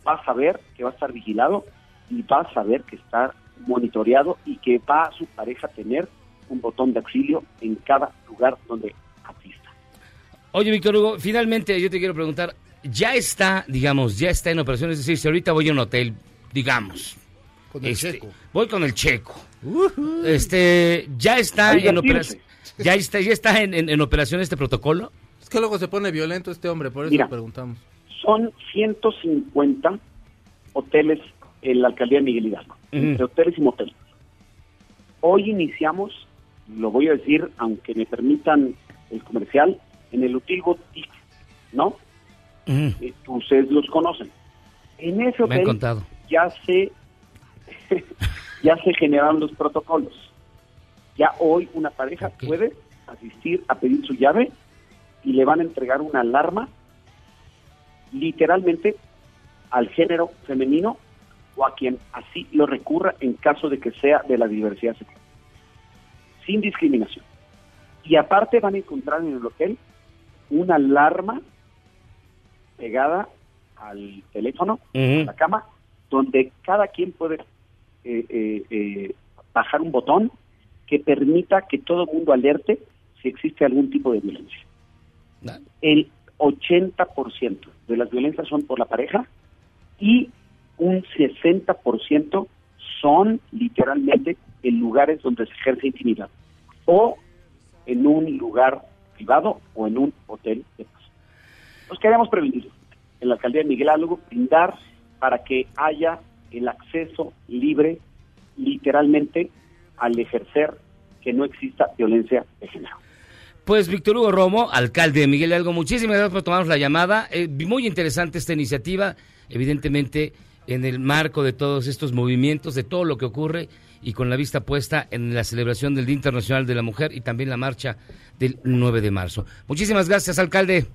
va a saber que va a estar vigilado y va a saber que está monitoreado y que va a su pareja a tener un botón de auxilio en cada lugar donde asista. Oye, Víctor Hugo, finalmente yo te quiero preguntar, ya está, digamos, ya está en operación, es decir, si ahorita voy a un hotel, digamos, Con el este, checo. voy con el checo, este, ya está en operación, ya está, ya está en, en- en operación este protocolo. Es que luego se pone violento este hombre, por eso Mira. preguntamos. Son 150 hoteles en la alcaldía de Miguel Hidalgo, entre hoteles y moteles. Hoy iniciamos, lo voy a decir, aunque me permitan el comercial, en el Hotel Boutique, ¿no? Eh, Ustedes los conocen. En ese Me han hotel contado. ya se ya se generaron los protocolos. Ya hoy una pareja puede asistir a pedir su llave y le van a entregar una alarma literalmente al género femenino o a quien así lo recurra en caso de que sea de la diversidad sexual. Sin discriminación. Y aparte van a encontrar en el hotel una alarma pegada al teléfono, a la cama, donde cada quien puede eh, eh, eh, bajar un botón que permita que todo el mundo alerte si existe algún tipo de violencia. El 80% de las violencias son por la pareja y un 60% son literalmente en lugares donde se ejerce intimidad o en un lugar privado o en un hotel de paso. Nos queremos prevenir en la alcaldía de Miguel Hidalgo, brindar para que haya el acceso libre, literalmente, al ejercer que no exista violencia de género. Pues Víctor Hugo Romo, alcalde de Miguel Hidalgo, muchísimas gracias por tomarnos la llamada. Eh, muy interesante esta iniciativa, evidentemente en el marco de todos estos movimientos, de todo lo que ocurre y con la vista puesta en la celebración del Día Internacional de la Mujer y también la marcha del 9 de marzo. Muchísimas gracias, alcalde.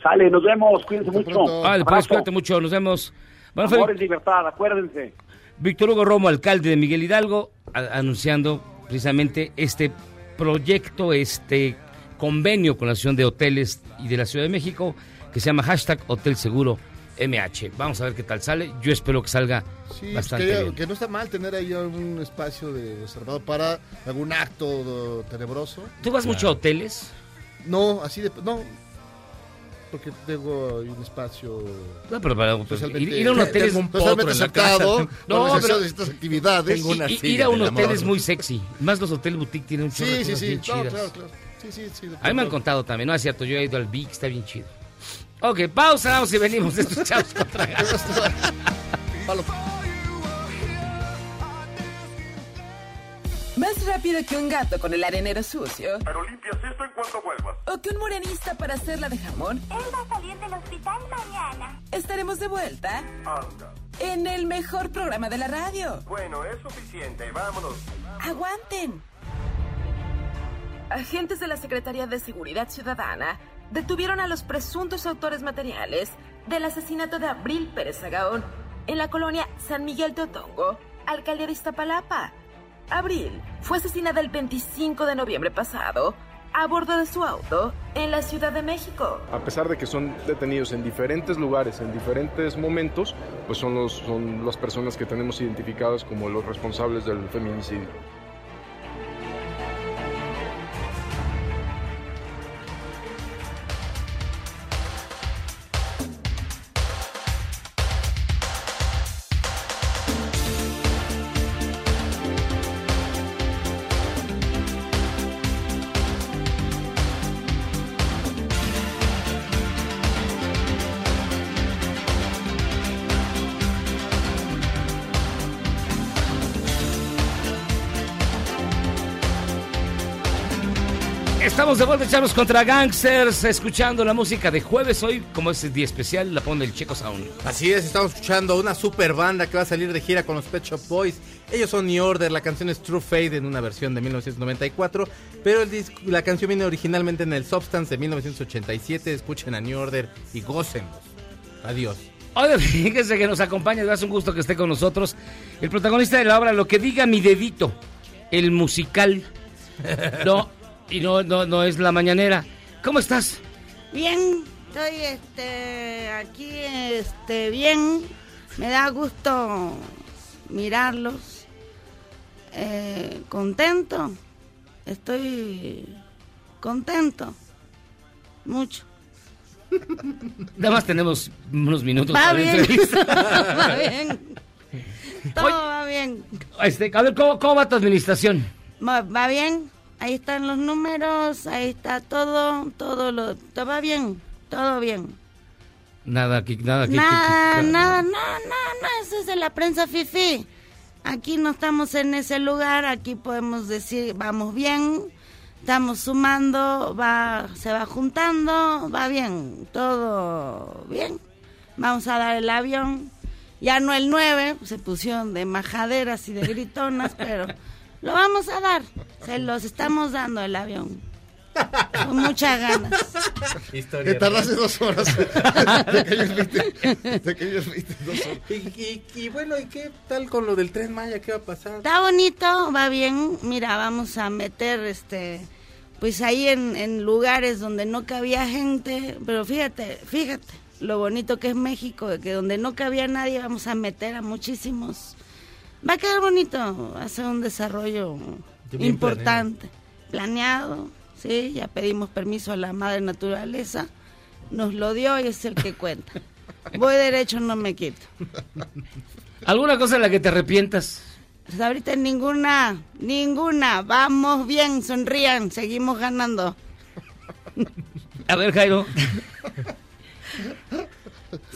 Sale, nos vemos, cuídense mucho. Vale, pues cuídate mucho, nos vemos. Bueno, Amor fue es libertad, acuérdense. Víctor Hugo Romo, alcalde de Miguel Hidalgo, a- anunciando precisamente este proyecto, este convenio con la Asociación de Hoteles y de la Ciudad de México, que se llama hashtag Hotel Seguro MH. Vamos a ver qué tal sale. Yo espero que salga Sí, pues bastante que, bien. que no está mal tener ahí un espacio de reservado para algún acto tenebroso. ¿Tú vas mucho a hoteles? No, así de... No, porque tengo un espacio... No, pero para- pues, ir- ir a un hotel es un potro en la casa. no, No, pero pero- estas actividades. Ir a un hotel es muy sexy. Más los hoteles boutique tienen un de Sí, sí, sí. No, claro, claro. Sí, sí, sí. de A mí me han contado también, no es cierto, yo he ido al Big, está bien chido. Ok, pausa, vamos y venimos de estos chavos contra Más rápido que un gato con el arenero sucio. Pero limpias esto en cuanto vuelvas. O que un morenista para hacerla de jamón. Él va a salir del hospital mañana. Estaremos de vuelta Anda. en el mejor programa de la radio. Bueno, es suficiente. Vámonos. ¡Aguanten! Agentes de la Secretaría de Seguridad Ciudadana detuvieron a los presuntos autores materiales del asesinato de Abril Pérez Agaón en la colonia San Miguel de Otongo, alcaldía de Iztapalapa. Abril fue asesinada el 25 de noviembre pasado a bordo de su auto en la Ciudad de México. A pesar de que son detenidos en diferentes lugares, en diferentes momentos, pues son, los, son las personas que tenemos identificadas como los responsables del feminicidio. Estamos de vuelta, echamos contra gangsters, escuchando la música de jueves hoy, como es día especial, la pone el Checo Sound. Así es, estamos escuchando una super banda que va a salir de gira con los Pet Shop Boys. Ellos son New Order, la canción es True Fade en una versión de 1994, pero el disco- la canción viene originalmente en el Substance de 1987. Escuchen a New Order y gócenlos. Adiós. Oye, fíjese que nos acompaña, es un gusto que esté con nosotros. El protagonista de la obra, Lo que diga mi dedito, el musical. No, y no, no, no es la mañanera. ¿Cómo estás? Bien, estoy este, aquí este, bien. Me da gusto mirarlos. Eh, contento. Estoy contento. Mucho. Nada más tenemos unos minutos Va para la bien. entrevista. va bien. Todo va bien. Este, a ver, ¿cómo, cómo va tu administración? Va, va bien. Ahí están los números. Ahí está todo. Todo lo. Todo va bien. Todo bien. Nada, aquí, nada, aquí. Nada, aquí- nada, no, no, no, eso es de la prensa fifi. Aquí no estamos en ese lugar, aquí podemos decir, vamos bien, estamos sumando, va, se va juntando, va bien, todo bien. Vamos a dar el avión, ya no el 9, se pusieron de majaderas y de gritonas, pero lo vamos a dar, se los estamos dando el avión. Con muchas ganas. Que tardaste dos horas. de que ellos viste, de que ellos viste dos horas. Y, y- y bueno, ¿y qué tal con lo del Tren Maya? ¿Qué va a pasar? Está bonito, va bien. Mira, vamos a meter este pues ahí en, en lugares donde no cabía gente, pero fíjate, fíjate lo bonito que es México, de que donde no cabía nadie vamos a meter a muchísimos. Va a quedar bonito, va a ser un desarrollo importante, planeado, sí, ya pedimos permiso a la madre naturaleza, nos lo dio y es el que cuenta. Voy derecho, no me quito. ¿Alguna cosa en la que te arrepientas? Pues ahorita ninguna, ninguna. Vamos bien, sonrían, seguimos ganando. A ver, Jairo.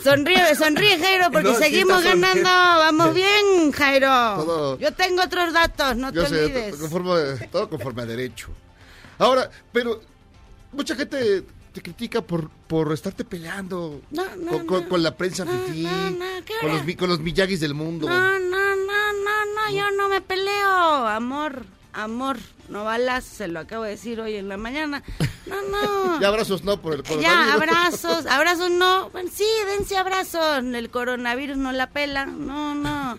Sonríe, sonríe, Jairo, porque No, seguimos ganando. Vamos bien, Jairo. Todo- Yo tengo otros datos, no Yo te sé, olvides. conforme- todo conforme a derecho. Ahora, pero mucha gente te critica por, por estarte peleando No, no, con, con- no. con la prensa fifí, ¿qué con los, con los Miyagis del mundo. No, no, no, no, no, yo no me peleo. Amor, amor, no balas, se lo acabo de decir hoy en la mañana. No, no. Ya abrazos no por el coronavirus. Ya, abrazos, abrazos no. Bueno, sí, dense abrazos. El coronavirus no la pela. No, no.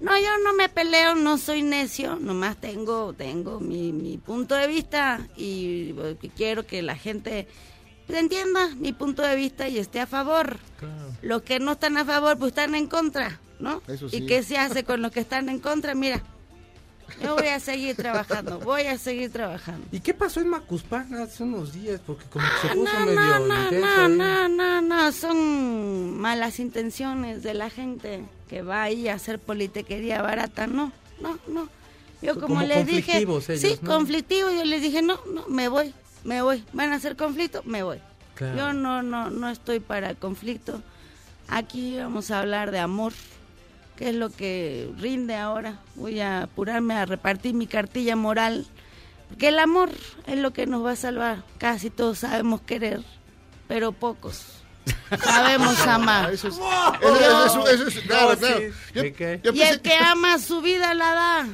No, yo no me peleo, no soy necio, nomás tengo, tengo mi, mi punto de vista y eh, quiero que la gente pues, entienda mi punto de vista y esté a favor. Los que no están a favor, pues están en contra, ¿no? Eso ¿Y sí. qué se hace con los que están en contra? Mira, yo voy a seguir trabajando, voy a seguir trabajando. ¿Y qué pasó en Macuspán hace unos días? Porque como que se puso Ah, No, medio no, no, intenso no, no, no, no, son malas intenciones de la gente que va ahí a hacer politiquería barata, no, no, no. Yo como, Como les dije, ellos, sí, ¿no? conflictivos, yo les dije, no, no, me voy, me voy, van a hacer conflicto, me voy. Claro. Yo no, no, no estoy para conflicto. Aquí vamos a hablar de amor, que es lo que rinde ahora. Voy a apurarme a repartir mi cartilla moral, porque el amor es lo que nos va a salvar. Casi todos sabemos querer, pero pocos sabemos amar. Eso es, eso, eso, eso es- claro, claro. Y el que ama su vida la da.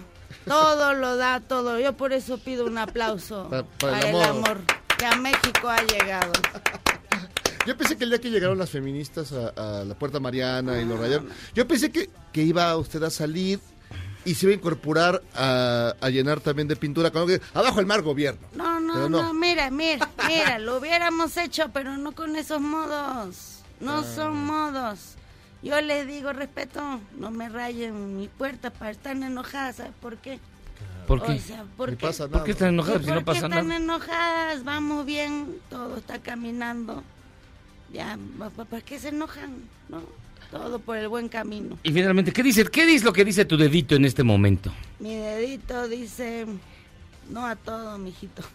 Todo lo da, todo. Yo por eso pido un aplauso Pa- para para el el amor. amor que a México ha llegado. Yo pensé que el día que llegaron las feministas a, a la Puerta Mariana y lo rayaron, yo pensé que, que iba usted a salir y se iba a incorporar a, a llenar también de pintura con abajo el mar gobierno. No, no, no, no. mira, mira, mira, lo hubiéramos hecho, pero no con esos modos. No Ah. son modos. Yo les digo respeto, no me rayen mi puerta para estar enojadas, ¿sabes por qué? ¿Por qué? O sea, ¿por qué? pasa ¿Por nada. qué están enojados si ¿Por no qué pasa están nada? enojadas? Vamos bien, todo está caminando. Ya, ¿pa- pa- ¿para qué se enojan? No, todo por el buen camino. Y finalmente, ¿qué dice, ¿qué dice lo que dice tu dedito en este momento? Mi dedito dice, no a todo, mijito.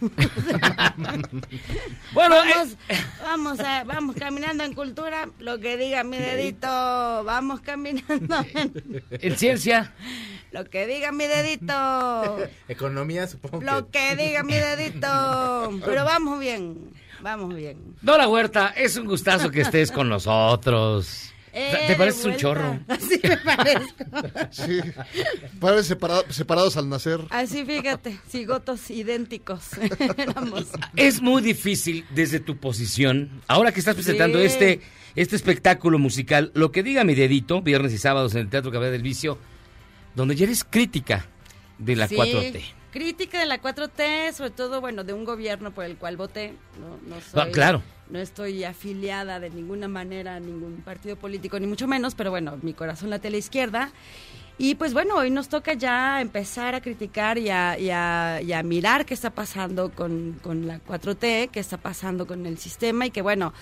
Bueno, vamos, vamos, a- vamos caminando en cultura, lo que diga mi dedito, vamos caminando en En ciencia, lo que diga mi dedito, Economía, supongo lo que diga mi dedito, pero vamos bien, vamos bien. Dora Huerta, es un gustazo que estés con nosotros. Eh, Te pareces un chorro. Así me parezco. Sí. Padres separa- separados al nacer. Así fíjate, cigotos idénticos éramos. Es muy difícil desde tu posición, ahora que estás presentando Sí. este, este espectáculo musical, lo que diga mi dedito, viernes y sábados en el Teatro Cabaret del Vicio, donde ya eres crítica de la Sí, 4T. Crítica de la 4T, sobre todo, bueno, de un gobierno por el cual voté. No, no Ah, soy, claro. No estoy afiliada de ninguna manera a ningún partido político, ni mucho menos, pero bueno, mi corazón late a la izquierda. Y pues bueno, hoy nos toca ya empezar a criticar y a, y a- y a mirar qué está pasando con, con la 4T, qué está pasando con el sistema y que bueno,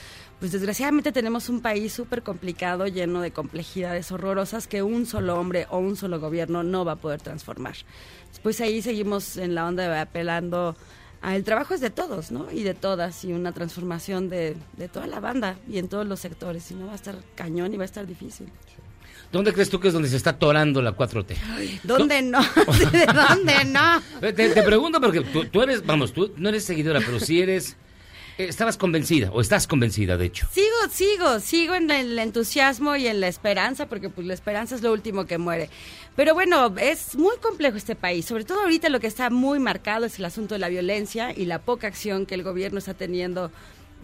pues desgraciadamente tenemos un país súper complicado, lleno de complejidades horrorosas que un solo hombre o un solo gobierno no va a poder transformar. Después ahí seguimos en la onda de apelando a el trabajo es de todos, ¿no? Y de todas, y una transformación de, de toda la banda y en todos los sectores, y no va a estar cañón y va a estar difícil. ¿Dónde crees tú que es donde se está atorando la 4T? ¿Dónde no? ¿De dónde no? Te, te pregunto porque tú, tú eres, vamos, tú no eres seguidora, pero sí eres, eh, estabas convencida, o estás convencida, de hecho. Sigo, sigo, sigo en el entusiasmo y en la esperanza, porque pues la esperanza es lo último que muere. Pero bueno, es muy complejo este país, sobre todo ahorita lo que está muy marcado es el asunto de la violencia y la poca acción que el gobierno está teniendo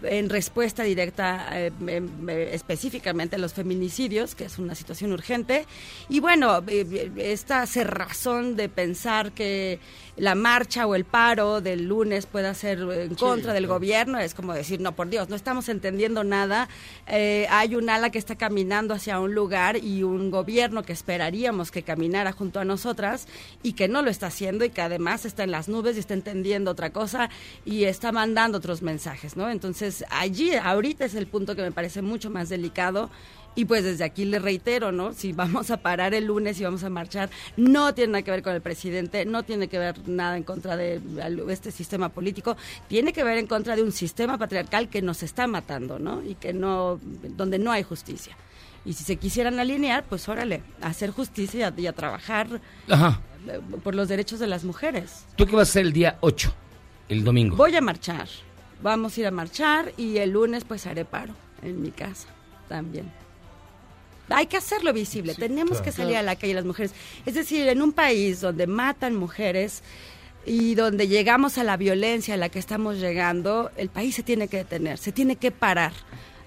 en respuesta directa eh, em, eh, específicamente a los feminicidios, que es una situación urgente. Y bueno, eh, esta cerrazón de pensar que la marcha o el paro del lunes pueda ser en contra del gobierno es como decir, no, por Dios, no estamos entendiendo nada. Eh, hay un ala que está caminando hacia un lugar y un gobierno que esperaríamos que caminara junto a nosotras y que no lo está haciendo y que además está en las nubes y está entendiendo otra cosa y está mandando otros mensajes, ¿no? Entonces, Entonces, allí, ahorita es el punto que me parece mucho más delicado. Y pues desde aquí le reitero, ¿no? Si vamos a parar el lunes y vamos a marchar, no tiene nada que ver con el presidente, no tiene que ver nada en contra de este sistema político, tiene que ver en contra de un sistema patriarcal que nos está matando, ¿no? Y que no, donde no hay justicia. Y si se quisieran alinear, pues órale, a hacer justicia y a, trabajar Ajá. eh, por los derechos de las mujeres. ¿Tú qué vas a hacer el día 8, el domingo? Voy a marchar, vamos a ir a marchar y el lunes pues haré paro en mi casa también. Hay que hacerlo visible, tenemos claro. que salir a la calle las mujeres. Es decir, en un país donde matan mujeres y donde llegamos a la violencia a la que estamos llegando, el país se tiene que detener, se tiene que parar.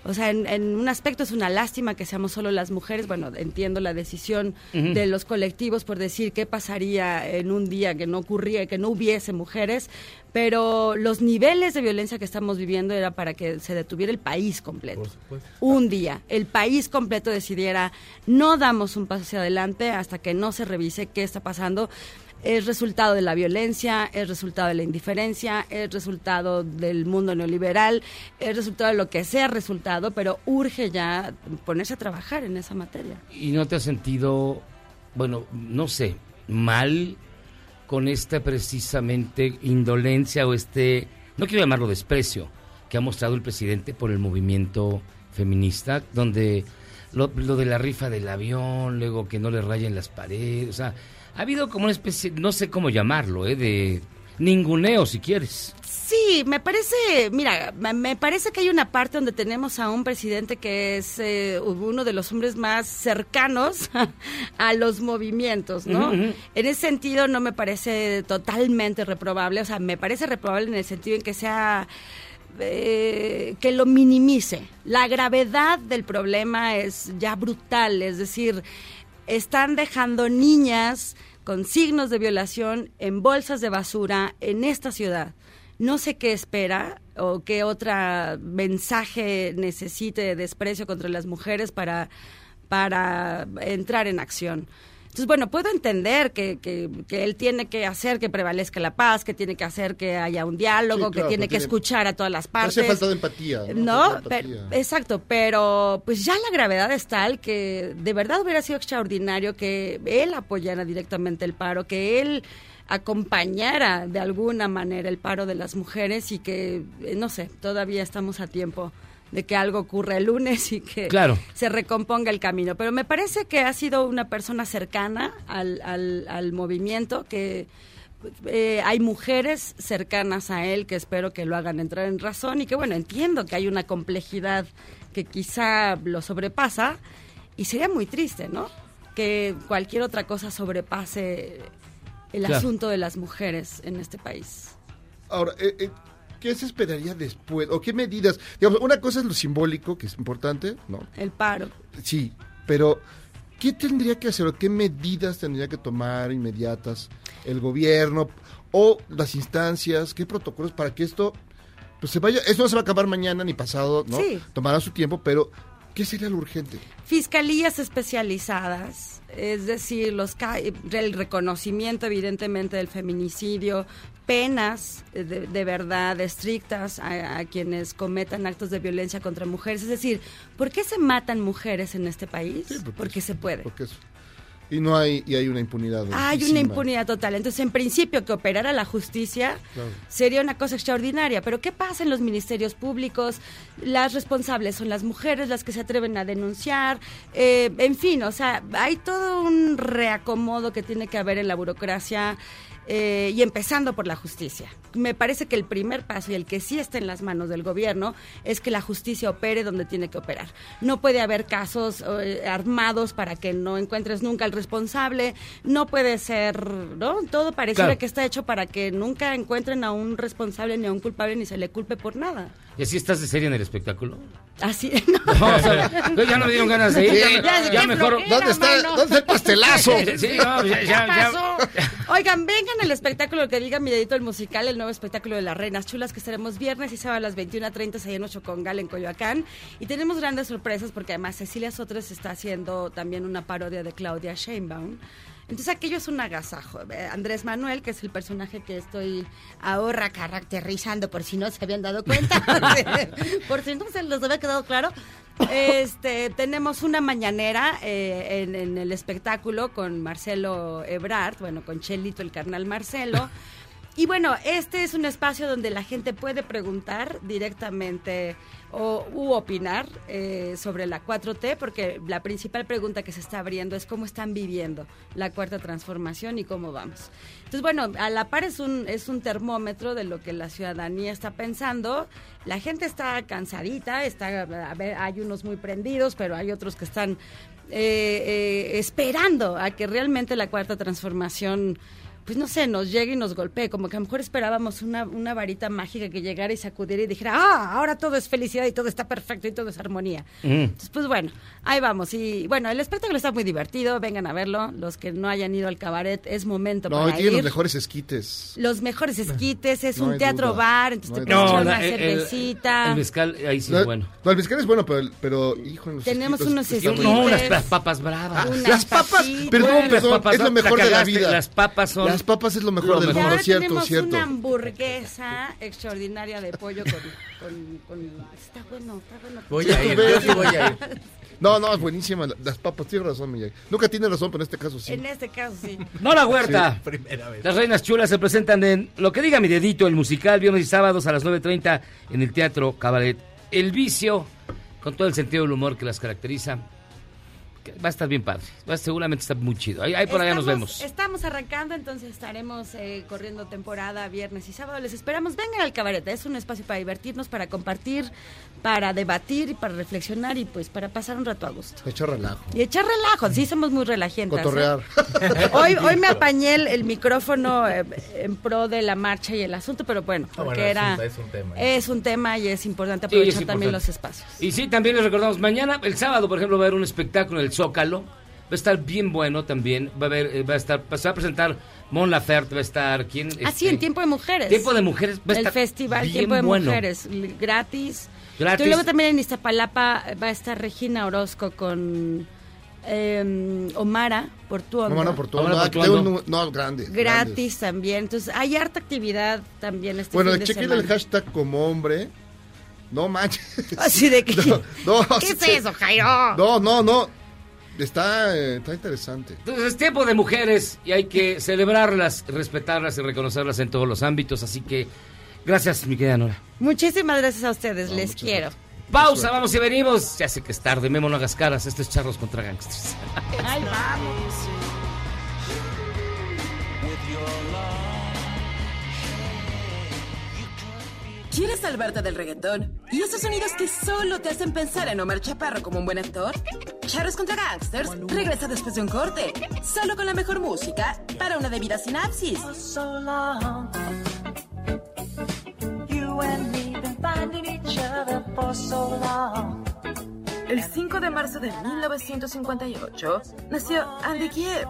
O sea, en, en un aspecto es una lástima que seamos solo las mujeres. Bueno, entiendo la decisión de los colectivos por decir qué pasaría en un día que no ocurría, que no hubiese mujeres, pero los niveles de violencia que estamos viviendo era para que se detuviera el país completo. Un día, el país completo decidiera, no damos un paso hacia adelante hasta que no se revise qué está pasando. Es resultado de la violencia, es resultado de la indiferencia, es resultado del mundo neoliberal, es resultado de lo que sea resultado, pero urge ya ponerse a trabajar en esa materia. ¿Y no te has sentido, bueno, no sé, mal con esta precisamente indolencia o este, no quiero llamarlo desprecio, que ha mostrado el presidente por el movimiento feminista, donde lo, lo de la rifa del avión, luego que no le rayen las paredes, o sea, ha habido como una especie, no sé cómo llamarlo, ¿eh? de ninguneo si quieres. Sí, me parece, mira, me- parece que hay una parte donde tenemos a un presidente que es eh, uno de los hombres más cercanos a los movimientos, ¿no? En ese sentido no me parece totalmente reprobable, o sea, me parece reprobable en el sentido en que sea eh, que lo minimice. La gravedad del problema es ya brutal, es decir, están dejando niñas con signos de violación en bolsas de basura en esta ciudad. No sé qué espera o qué otro mensaje necesite de desprecio contra las mujeres para, para entrar en acción. Entonces, bueno, puedo entender que, que, que él tiene que hacer que prevalezca la paz, que tiene que hacer que haya un diálogo, Sí, que tiene no que tiene- escuchar a todas las Hace partes. falta de empatía. ¿no? No, Falta de pero- empatía. exacto, pero pues ya la gravedad es tal que de verdad hubiera sido extraordinario que él apoyara directamente el paro, que él acompañara de alguna manera el paro de las mujeres y que, eh, no sé, todavía estamos a tiempo de que algo ocurra el lunes y que Claro. se recomponga el camino. Pero me parece que ha sido una persona cercana al, al, al movimiento, que eh, hay mujeres cercanas a él que espero que lo hagan entrar en razón y que bueno, entiendo que hay una complejidad que quizá lo sobrepasa y sería muy triste, ¿no? Que cualquier otra cosa sobrepase el Claro. asunto de las mujeres en este país. Ahora, eh, eh, ¿qué se esperaría después? ¿O qué medidas? Digamos, una cosa es lo simbólico, que es importante, ¿no? El paro. Sí, pero ¿qué tendría que hacer o qué medidas tendría que tomar inmediatas el gobierno o las instancias? ¿Qué protocolos para que esto pues se vaya? Esto no se va a acabar mañana ni pasado, ¿no? Sí. Tomará su tiempo, pero ¿qué sería lo urgente? Fiscalías especializadas, es decir, los el reconocimiento evidentemente del feminicidio, penas eh, de, de verdad estrictas a, a quienes cometan actos de violencia contra mujeres. Es decir, ¿por qué se matan mujeres en este país? porque, se puede. Porque es- y no hay y hay una impunidad. Hay una impunidad total. Entonces, en principio, que operara la justicia Claro. sería una cosa extraordinaria. Pero ¿qué pasa en los ministerios públicos? Las responsables son las mujeres, las que se atreven a denunciar. eh, en fin, o sea, hay todo un reacomodo que tiene que haber en la burocracia. Eh, y empezando por la justicia. Me parece que el primer paso y el que sí está en las manos del gobierno es que la justicia opere donde tiene que operar. No puede haber casos eh, armados para que no encuentres nunca al responsable. No puede ser, ¿no? Todo pareciera Claro. que está hecho para que nunca encuentren a un responsable ni a un culpable ni se le culpe por nada. ¿Y así estás de serie en el espectáculo? Así, No, o sea, ya no me dieron ganas de ir. Sí, ya, ya, ya qué mejor. flojera, ¿Dónde está- dónde está el pastelazo? Sí, no, ya, ya, ya. Oigan, vengan al espectáculo que diga mi dedito el musical, el nuevo espectáculo de las Reinas Chulas, que estaremos viernes y sábado a las 21.30 ahí en Ocho Congal en Coyoacán. Y tenemos grandes sorpresas porque además Cecilia Sotres está haciendo también una parodia de Claudia Sheinbaum. Entonces aquello es un agasajo. Eh, Andrés Manuel, que es el personaje que estoy ahora caracterizando, por si no se habían dado cuenta, por si no se les había quedado claro. Este, tenemos una mañanera eh, en, en el espectáculo con Marcelo Ebrard, bueno, con Chelito, el carnal Marcelo. Y bueno, este es un espacio donde la gente puede preguntar directamente o u opinar eh, sobre la 4T, porque la principal pregunta que se está abriendo es cómo están viviendo la cuarta transformación y cómo vamos. Entonces, bueno, a la par es un, es un termómetro de lo que la ciudadanía está pensando. La gente está cansadita, está, hay unos muy prendidos, pero hay otros que están eh, eh, esperando a que realmente la cuarta transformación pues no sé, nos llegue y nos golpee, como que a lo mejor esperábamos una, una varita mágica que llegara y sacudiera y dijera, ah, ahora todo es felicidad y todo está perfecto y todo es armonía. Mm. Entonces, pues bueno, ahí vamos. Y bueno, el espectáculo está muy divertido, vengan a verlo. Los que no hayan ido al cabaret, es momento No, y para tiene ir. los mejores esquites. Los mejores esquites, es No un teatro duda. bar, entonces No te puedes echar una el- cervecita. El mezcal, ahí sí es bueno. No, el mezcal es bueno, pero, pero hijo, los Tenemos esquites unos están No, las papas bravas. Unas Las papas, perdón, Las perdón, papas, es lo mejor la de la vida. Las papas son... Las papas es lo mejor Lo del mejor. mundo, cierto, tenemos cierto. una hamburguesa extraordinaria de pollo con... con, con- Está bueno, está bueno. Voy a ir, yo sí voy a ir. No, no, es buenísima. Las papas, tienes razón, Miguel. Nunca tiene razón, pero en este caso sí. En este caso sí. No la huerta. Primera vez. Las Reinas Chulas se presentan en Lo que diga mi dedito, el musical, viernes y sábados a las 9.30 en el Teatro Cabaret. El vicio, con todo el sentido del humor que las caracteriza, va a estar bien padre. Va, seguramente está muy chido. Ahí, ahí por allá nos vemos. Estamos arrancando, entonces estaremos eh, corriendo temporada viernes y sábado. Les esperamos. Vengan al cabaret. Es un espacio para divertirnos, para compartir, para debatir y para reflexionar y pues para pasar un rato a gusto. Echar relajo. Y echar relajo. Sí, somos muy relajientas. ¿eh? Cotorrear. Hoy, hoy me apañé el, el micrófono eh, en pro de la marcha y el asunto, pero bueno, Ah, porque bueno, era... un- es un tema. es un tema y es importante Sí, es aprovechar también los espacios. Y sí, también les recordamos, mañana, el sábado, por ejemplo, va a haber un espectáculo en el Zócalo. Va a estar bien bueno también. Va a haber, eh, va a estar, se va a presentar Mon Laferte, va a estar, ¿quién? Así, Este, en Tiempo de Mujeres. Tiempo de Mujeres. Va a el festival bien Tiempo de bueno. Mujeres, gratis. Gratis. Y luego también en Iztapalapa va a estar Regina Orozco con eh, Omara Portuondo. No, no, por todo. Ahora No, no, grande. Gratis grandes. también. Entonces, hay harta actividad también este Bueno, fin de chequen el hashtag como hombre. No manches. Así de que... No, no, ¿Qué es eso, Jairo? No, no, no. Está, eh, está interesante. Entonces es tiempo de mujeres y hay que celebrarlas, respetarlas y reconocerlas en todos los ámbitos. Así que gracias, mi querida Nora. Muchísimas gracias a ustedes, les quiero. Pausa, vamos y venimos. Ya sé que es tarde, Memo, no hagas caras. Esto es Charlos contra Gangsters. Ay, vamos. ¿Quieres salvarte del reggaetón? ¿Y esos sonidos que solo te hacen pensar en Omar Chaparro como un buen actor? Charros contra Gangsters regresa después de un corte, solo con la mejor música para una debida sinapsis. so long. You and me been finding each other for so long. El 5 de marzo de 1958 nació Andy Gibb,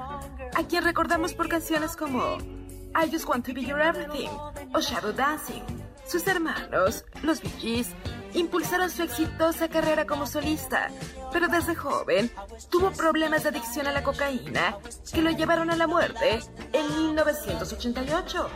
a quien recordamos por canciones como I Just Want to Be Your Everything o Shadow Dancing. Sus hermanos, los Bee Gees, impulsaron su exitosa carrera como solista, pero desde joven tuvo problemas de adicción a la cocaína que lo llevaron a la muerte en 1988.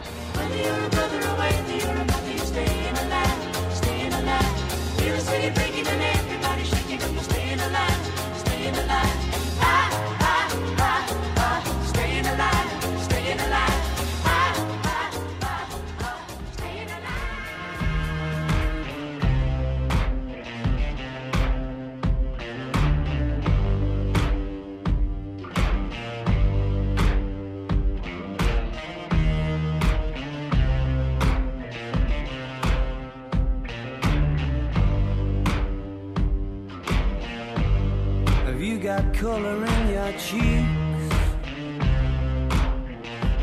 Color in your cheeks?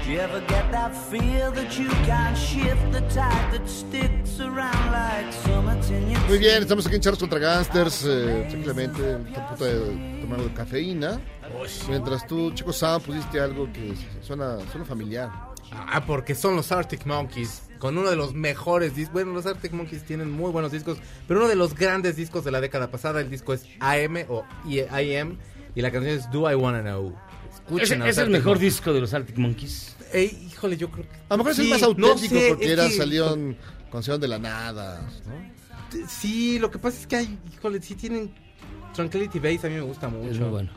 Do you ever get that feel that you can't shift the tide that sticks around like summits in your Muy bien, estamos aquí en Charlos contra Gangsters. Eh, simplemente a punto de tomar de cafeína. Mientras tú, chico Sam, pusiste algo que suena, suena familiar. Ah, porque son los Arctic Monkeys. Con uno de los mejores discos. Bueno, los Arctic Monkeys tienen muy buenos discos. Pero uno de los grandes discos de la década pasada. El disco es AM o IM. Y la canción es Do I Wanna Know. Escuchen a ¿Es, el mejor Monkeys. disco de los Arctic Monkeys? Eh, híjole, yo creo que... A lo mejor es el Sí, más no auténtico sé, porque era, que- salieron canción de la nada, ¿no? Sí, lo que pasa es que hay, híjole, sí tienen Tranquility Base, a mí me gusta mucho. Es muy bueno.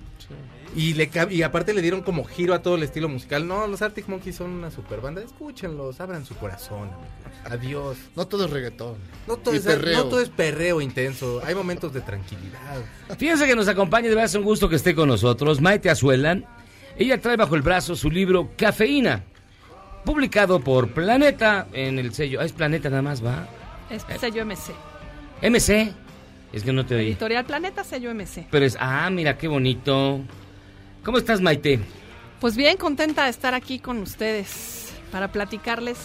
Y, le, y aparte le dieron como giro a todo el estilo musical. No, los Arctic Monkeys son una super banda. Escúchenlos, abran su corazón. amigos. Adiós. No todo es reggaetón. No todo, es, perreo. no todo es perreo intenso. Hay momentos de tranquilidad. Fíjense que nos acompaña, de verdad es un gusto que esté con nosotros, Maite Azuela. Ella trae bajo el brazo su libro Cafeína, publicado por Planeta en el sello. Ah, es Planeta nada más, va. Es sello MC. MC. Es que no te oí. Editorial Planeta, sello MC. Pero es, ah, mira qué bonito. ¿Cómo estás, Maite? Pues bien contenta de estar aquí con ustedes para platicarles.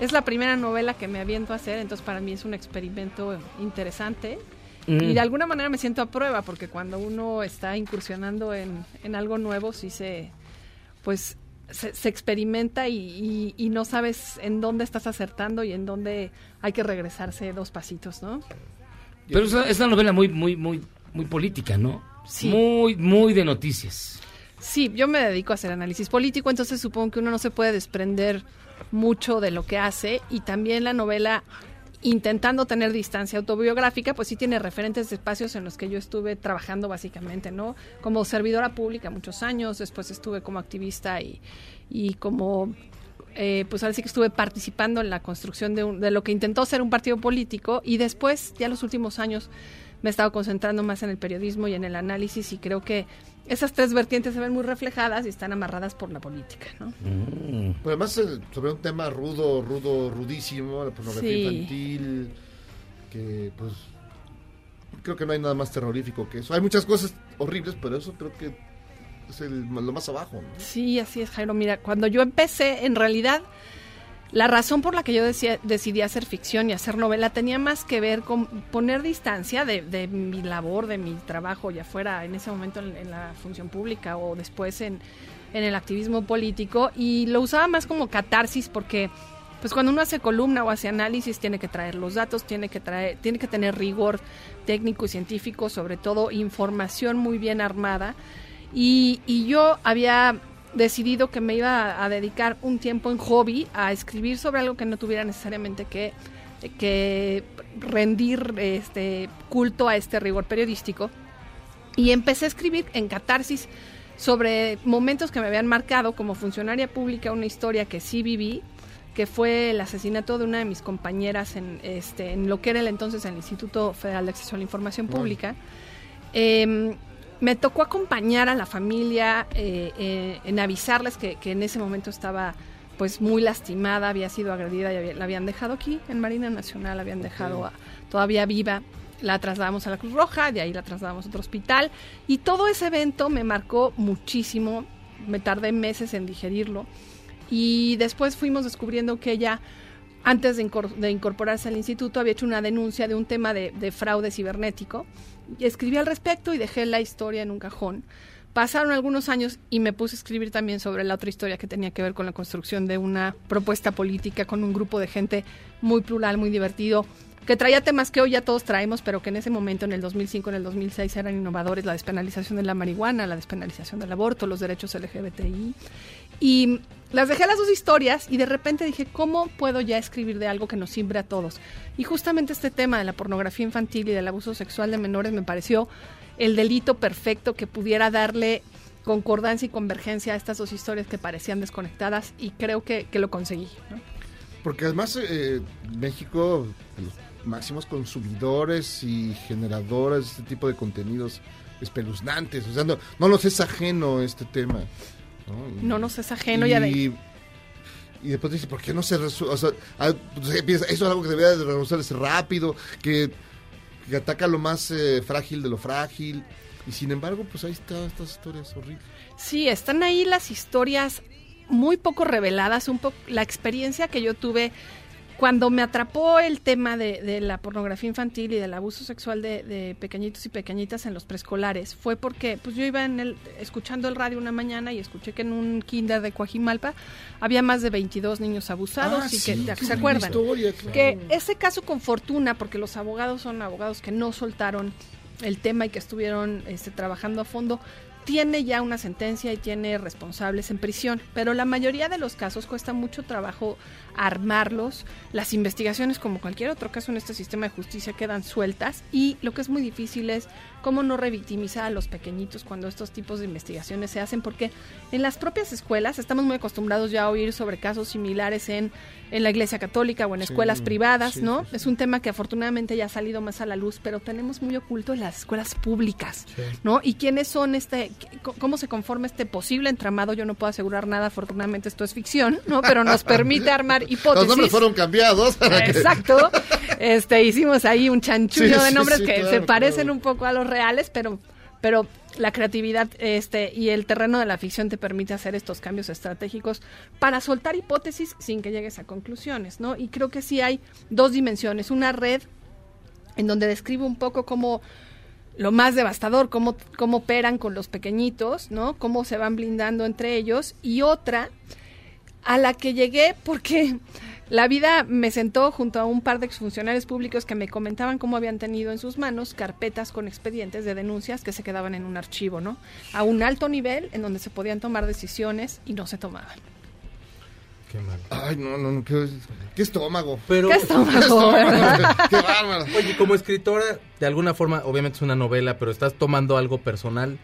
Es la primera novela que me aviento a hacer, entonces para mí es un experimento interesante. Mm. Y de alguna manera me siento a prueba, porque cuando uno está incursionando en, en algo nuevo, sí se, pues, se, se experimenta y, y- y no sabes en dónde estás acertando y en dónde hay que regresarse dos pasitos, ¿no? Pero es, es una novela muy, muy, muy, muy política, ¿no? Sí. Muy, muy de noticias. Sí, yo me dedico a hacer análisis político, entonces supongo que uno no se puede desprender mucho de lo que hace y también la novela intentando tener distancia autobiográfica, pues sí tiene referentes de espacios en los que yo estuve trabajando básicamente, ¿no? Como servidora pública muchos años, después estuve como activista y, y como, eh, pues ahora sí que estuve participando en la construcción de, un- de lo que intentó ser un partido político y después, ya los últimos años, me he estado concentrando más en el periodismo y en el análisis y creo que esas tres vertientes se ven muy reflejadas y están amarradas por la política, ¿no? Pero además eh, sobre un tema rudo, rudo, rudísimo, la pornografía Sí. infantil, que pues creo que no hay nada más terrorífico que eso. Hay muchas cosas horribles, pero eso creo que es el- lo más abajo. ¿no? Sí, así es, Jairo. Mira, cuando yo empecé, en realidad, la razón por la que yo decía- decidí hacer ficción y hacer novela tenía más que ver con poner distancia de, mi labor, de mi trabajo, ya fuera en ese momento en, la función pública o después en, en el activismo político, y lo usaba más como catarsis porque pues cuando uno hace columna o hace análisis tiene que traer los datos, tiene que traer, tiene que tener rigor técnico y científico, sobre todo información muy bien armada. Y yo había decidido que me iba a dedicar un tiempo en hobby a escribir sobre algo que no tuviera necesariamente que, que rendir este culto a este rigor periodístico. Y empecé a escribir en catarsis sobre momentos que me habían marcado como funcionaria pública, una historia que sí viví, que fue el asesinato de una de mis compañeras en, este, en lo que era el entonces el Instituto Federal de Acceso a la Información. Pública. Eh, me tocó acompañar a la familia eh, eh, en avisarles que, que en ese momento estaba pues muy lastimada, había sido agredida y había- la habían dejado aquí en Marina Nacional, la habían dejado a- todavía viva. La trasladamos a la Cruz Roja, de ahí la trasladamos a otro hospital y todo ese evento me marcó muchísimo, me tardé meses en digerirlo y después fuimos descubriendo que ella antes de, incor- de incorporarse al instituto había hecho una denuncia de un tema de, de fraude cibernético escribí al respecto y dejé la historia en un cajón. Pasaron algunos años y me puse a escribir también sobre la otra historia que tenía que ver con la construcción de una propuesta política con un grupo de gente muy plural, muy divertido, que traía temas que hoy ya todos traemos, pero que en ese momento, en el 2005, en el 2006, eran innovadores, la despenalización de la marihuana, la despenalización del aborto, los derechos LGBTI. Y las dejé las dos historias y de repente dije, ¿cómo puedo ya escribir de algo que nos simbre a todos? Y justamente este tema de la pornografía infantil y del abuso sexual de menores me pareció el delito perfecto que pudiera darle concordancia y convergencia a estas dos historias que parecían desconectadas y creo que, que lo conseguí. ¿no? Porque además eh, México, los máximos consumidores y generadores de este tipo de contenidos espeluznantes. O sea, no, no nos es ajeno este tema. ¿No? Y- No nos es ajeno y, ade- y, y después dice, ¿por qué no se resuelve? O sea, ah, pues, empieza, eso es algo que debería de resolverse rápido, que, que ataca lo más eh, frágil de lo frágil. Y sin embargo, pues ahí están estas historias horribles. Sí, están ahí las historias muy poco reveladas, un poco la experiencia que yo tuve cuando me atrapó el tema de, de la pornografía infantil y del abuso sexual de, de pequeñitos y pequeñitas en los preescolares fue porque pues yo iba en el, escuchando el radio una mañana y escuché que en un kinder de Coajimalpa había más de 22 niños abusados Ah, y sí, que se acuerdan historia, claro. que ese caso con fortuna porque los abogados son abogados que no soltaron el tema y que estuvieron este, trabajando a fondo tiene ya una sentencia y tiene responsables en prisión, pero la mayoría de los casos cuesta mucho trabajo armarlos. Las investigaciones, como cualquier otro caso en este sistema de justicia, quedan sueltas y lo que es muy difícil es cómo no revictimizar a los pequeñitos cuando estos tipos de investigaciones se hacen, porque en las propias escuelas estamos muy acostumbrados ya a oír sobre casos similares en, en la Iglesia Católica o en Sí, escuelas privadas, sí, ¿no? sí. Es un tema que afortunadamente ya ha salido más a la luz, pero tenemos muy oculto en las escuelas públicas, ¿no? Y quiénes son este, cómo se conforma este posible entramado, yo no puedo asegurar nada, afortunadamente esto es ficción, ¿no? Pero nos permite armar hipótesis. Los nombres fueron cambiados. para que- Exacto. Este, hicimos ahí un chanchullo Sí, de sí, nombres sí, que claro, se parecen claro. un poco a los reales, pero, pero la creatividad este, y el terreno de la ficción te permite hacer estos cambios estratégicos para soltar hipótesis sin que llegues a conclusiones, ¿no? Y creo que sí hay dos dimensiones. Una red en donde describe un poco cómo lo más devastador, cómo, cómo operan con los pequeñitos, ¿no? Cómo se van blindando entre ellos. Y otra a la que llegué porque la vida me sentó junto a un par de exfuncionarios públicos que me comentaban cómo habían tenido en sus manos carpetas con expedientes de denuncias que se quedaban en un archivo, ¿no? A un alto nivel en donde se podían tomar decisiones y no se tomaban. Qué mal. Ay, no, no, no, qué, qué estómago. Pero, ¿Qué estómago, verdad? Qué bárbaro. Oye, como escritora, de alguna forma, obviamente es una novela, pero estás tomando algo personal.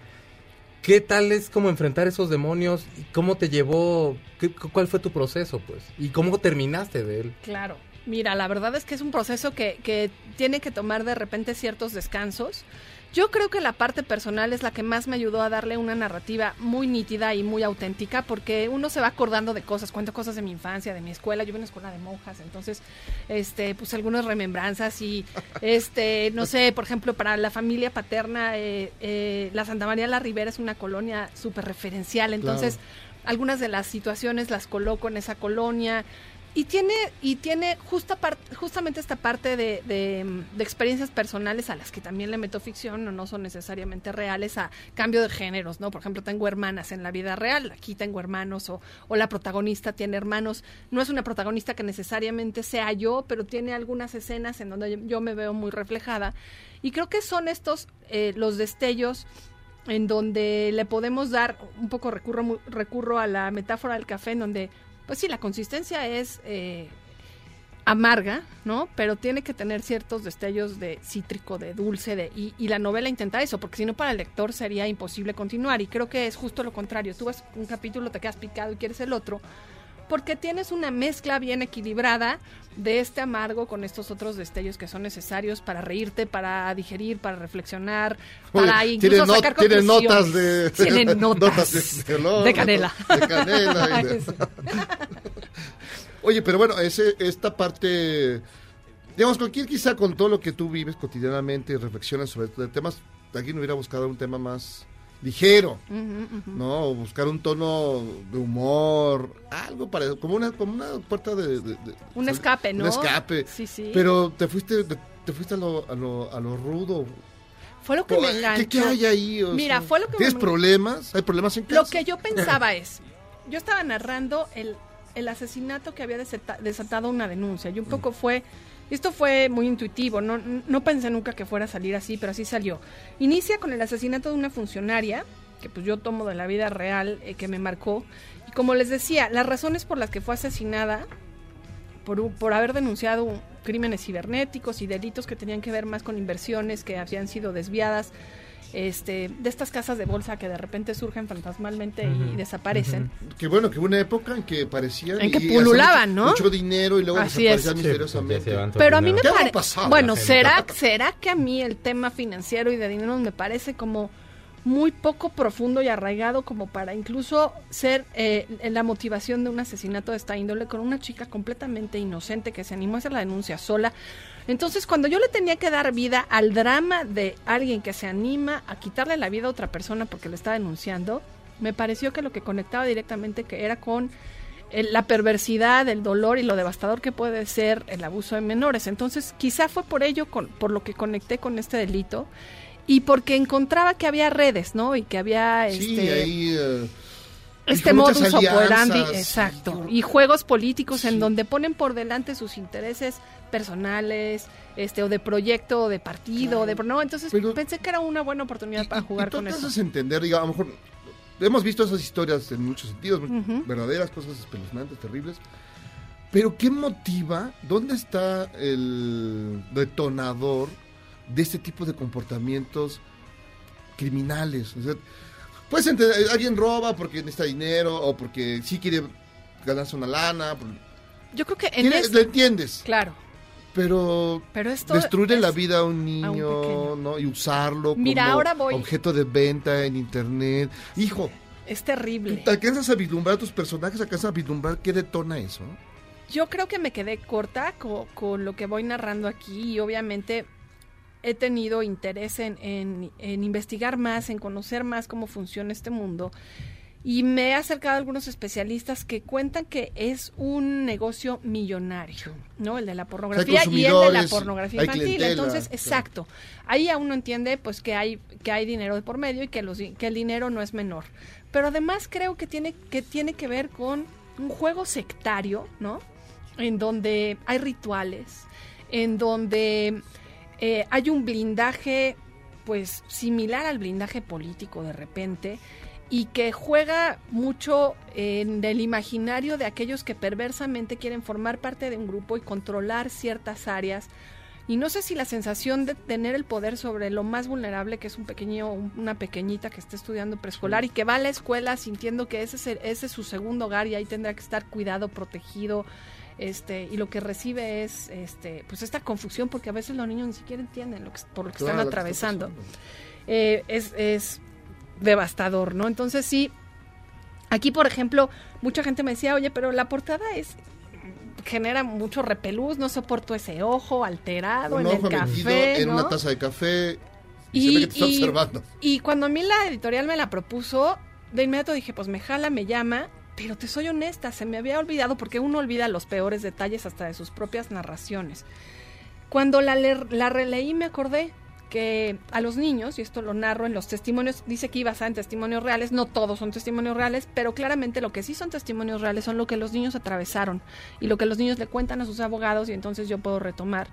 ¿Qué tal es como enfrentar esos demonios? ¿Y ¿Cómo te llevó? ¿Qué- ¿Cuál fue tu proceso, pues? ¿Y cómo terminaste de él? Claro. Mira, la verdad es que es un proceso que, que tiene que tomar de repente ciertos descansos. Yo creo que la parte personal es la que más me ayudó a darle una narrativa muy nítida y muy auténtica, porque uno se va acordando de cosas, cuento cosas de mi infancia, de mi escuela, yo iba a una escuela de monjas, entonces, este, pues algunas remembranzas y, este, no sé, por ejemplo, para la familia paterna, eh, eh, la Santa María la Ribera es una colonia súper referencial, entonces algunas de las situaciones las coloco en esa colonia y tiene y tiene justa justamente esta parte de, de, experiencias personales a las que también le meto ficción no, son necesariamente reales a cambio de géneros no por ejemplo tengo hermanas en la vida real aquí tengo hermanos o, o la protagonista tiene hermanos. No es una protagonista que necesariamente sea yo pero tiene algunas escenas en donde yo- me veo muy reflejada. Y creo que son estos eh, los destellos en donde le podemos dar un poco recurro recurro a la metáfora del café en donde pues sí la consistencia es eh, amarga no pero tiene que tener ciertos destellos de cítrico de dulce de y, y la novela intenta eso porque si no para el lector sería imposible continuar y creo que es justo lo contrario. Tú ves un capítulo te quedas picado y quieres el otro porque tienes una mezcla bien equilibrada de este amargo con estos otros destellos que son necesarios para reírte, para digerir, para reflexionar, para Oye, incluso tiene notas de- Tiene notas, notas de olor, de canela. de canela y de- Oye, pero bueno, ese, esta parte, digamos, cualquier quizá con todo lo que tú vives cotidianamente y reflexionas sobre estos temas, alguien hubiera buscado un tema más ligero. ¿no? O buscar un tono de humor, algo para, como una, como una puerta de... de- de- Un escape, ¿no? Un escape. Sí, sí. Pero te fuiste, te fuiste a lo, a lo, a lo rudo. Fue lo que ¿Qué- me enganchó. ¿Qué, hay ahí? O Mira, sea, fue lo que ¿Tienes me- problemas? ¿Hay problemas en casa? Lo que yo pensaba es, yo estaba narrando el, el asesinato que había desata- desatado una denuncia y un poco fue, esto fue muy intuitivo, no, no pensé nunca que fuera a salir así, pero así salió. Inicia con el asesinato de una funcionaria, que pues yo tomo de la vida real, eh, que me marcó, y como les decía, las razones por las que fue asesinada, por, por haber denunciado un- crímenes cibernéticos y delitos que tenían que ver más con inversiones que habían sido desviadas, este, de estas casas de bolsa que de repente surgen fantasmalmente y desaparecen. Que bueno, que hubo una época en que parecían... En que pululaban, mucho, ¿no? Mucho dinero y luego Así es. desaparecían Sí, misteriosamente. Pero a mí me ¿Qué habrá parece... pasado? Bueno, ¿será? ¿será que a mí el tema financiero y de dinero me parece como muy poco profundo y arraigado como para incluso ser eh, la motivación de un asesinato de esta índole con una chica completamente inocente que se animó a hacer la denuncia sola. Entonces, cuando yo le tenía que dar vida al drama de alguien que se anima a quitarle la vida a otra persona porque le está denunciando, me pareció que lo que conectaba directamente que era con el- la perversidad, el dolor y lo devastador que puede ser el abuso de menores. Entonces, quizá fue por ello, con, por lo que conecté con este delito y porque encontraba que había redes, ¿no? Y que había... Sí, este, ahí... eh, este con modus operandi, exacto, y juegos políticos en donde ponen por delante sus intereses personales, este o de proyecto o de partido, o de no, entonces pensé que era una buena oportunidad para jugar tú con te eso. entender, diga, a lo mejor hemos visto esas historias en muchos sentidos, verdaderas, cosas espeluznantes, terribles. Pero ¿qué motiva? ¿Dónde está el detonador de este tipo de comportamientos criminales? O sea, puedes entender, alguien roba porque necesita dinero o porque sí quiere ganarse una lana. Yo creo que en Tiene- este- lo entiendes. Claro. Pero, Pero esto destruirle es la vida a un a un niño. ¿no? Y usarlo Mira, como ahora voy- objeto de venta en internet. Hijo, es terrible. ¿te alcanzas a vislumbrar tus personajes? ¿Alcanzas a vislumbrar qué detona eso? Yo creo que me quedé corta co- con, lo que voy narrando aquí y obviamente he tenido interés en, en- en investigar más, en conocer más cómo funciona este mundo y me he acercado a algunos especialistas que cuentan que es un negocio millonario, ¿no? El de la pornografía y el de la pornografía infantil. clientela, Entonces, exacto. Ahí aún no entiende pues que hay que hay dinero de por medio y que los que el dinero no es menor. Pero además creo que tiene que tiene que ver con un juego sectario, ¿no? En donde hay rituales, en donde eh, hay un blindaje pues similar al blindaje político de repente y que juega mucho en el imaginario de aquellos que perversamente quieren formar parte de un grupo y controlar ciertas áreas. Y no sé si la sensación de tener el poder sobre lo más vulnerable, que es un pequeño, un- una pequeñita que está estudiando preescolar y que va a la escuela sintiendo que ese es, el- ese es su segundo hogar y ahí tendrá que estar cuidado, protegido, este, y lo que recibe es este, pues esta confusión, porque a veces los niños ni siquiera entienden lo que, por lo que Claro, están lo que está atravesando. Eh, es, es devastador, ¿no? Entonces sí, aquí por ejemplo, mucha gente me decía, oye, pero la portada es genera mucho repelús, no soporto ese ojo alterado Un en ojo el café, en ¿no? una taza de café y, se ve que te está y- observando. y cuando a mí la editorial me la propuso, de inmediato dije, pues me jala, me llama, pero te soy honesta, se me había olvidado porque uno olvida los peores detalles hasta de sus propias narraciones. Cuando la, la releí me acordé que a los niños, y esto lo narro en los testimonios, dice que iba basada en testimonios reales, no todos son testimonios reales, pero claramente lo que sí son testimonios reales son lo que los niños atravesaron y lo que los niños le cuentan a sus abogados y entonces yo puedo retomar.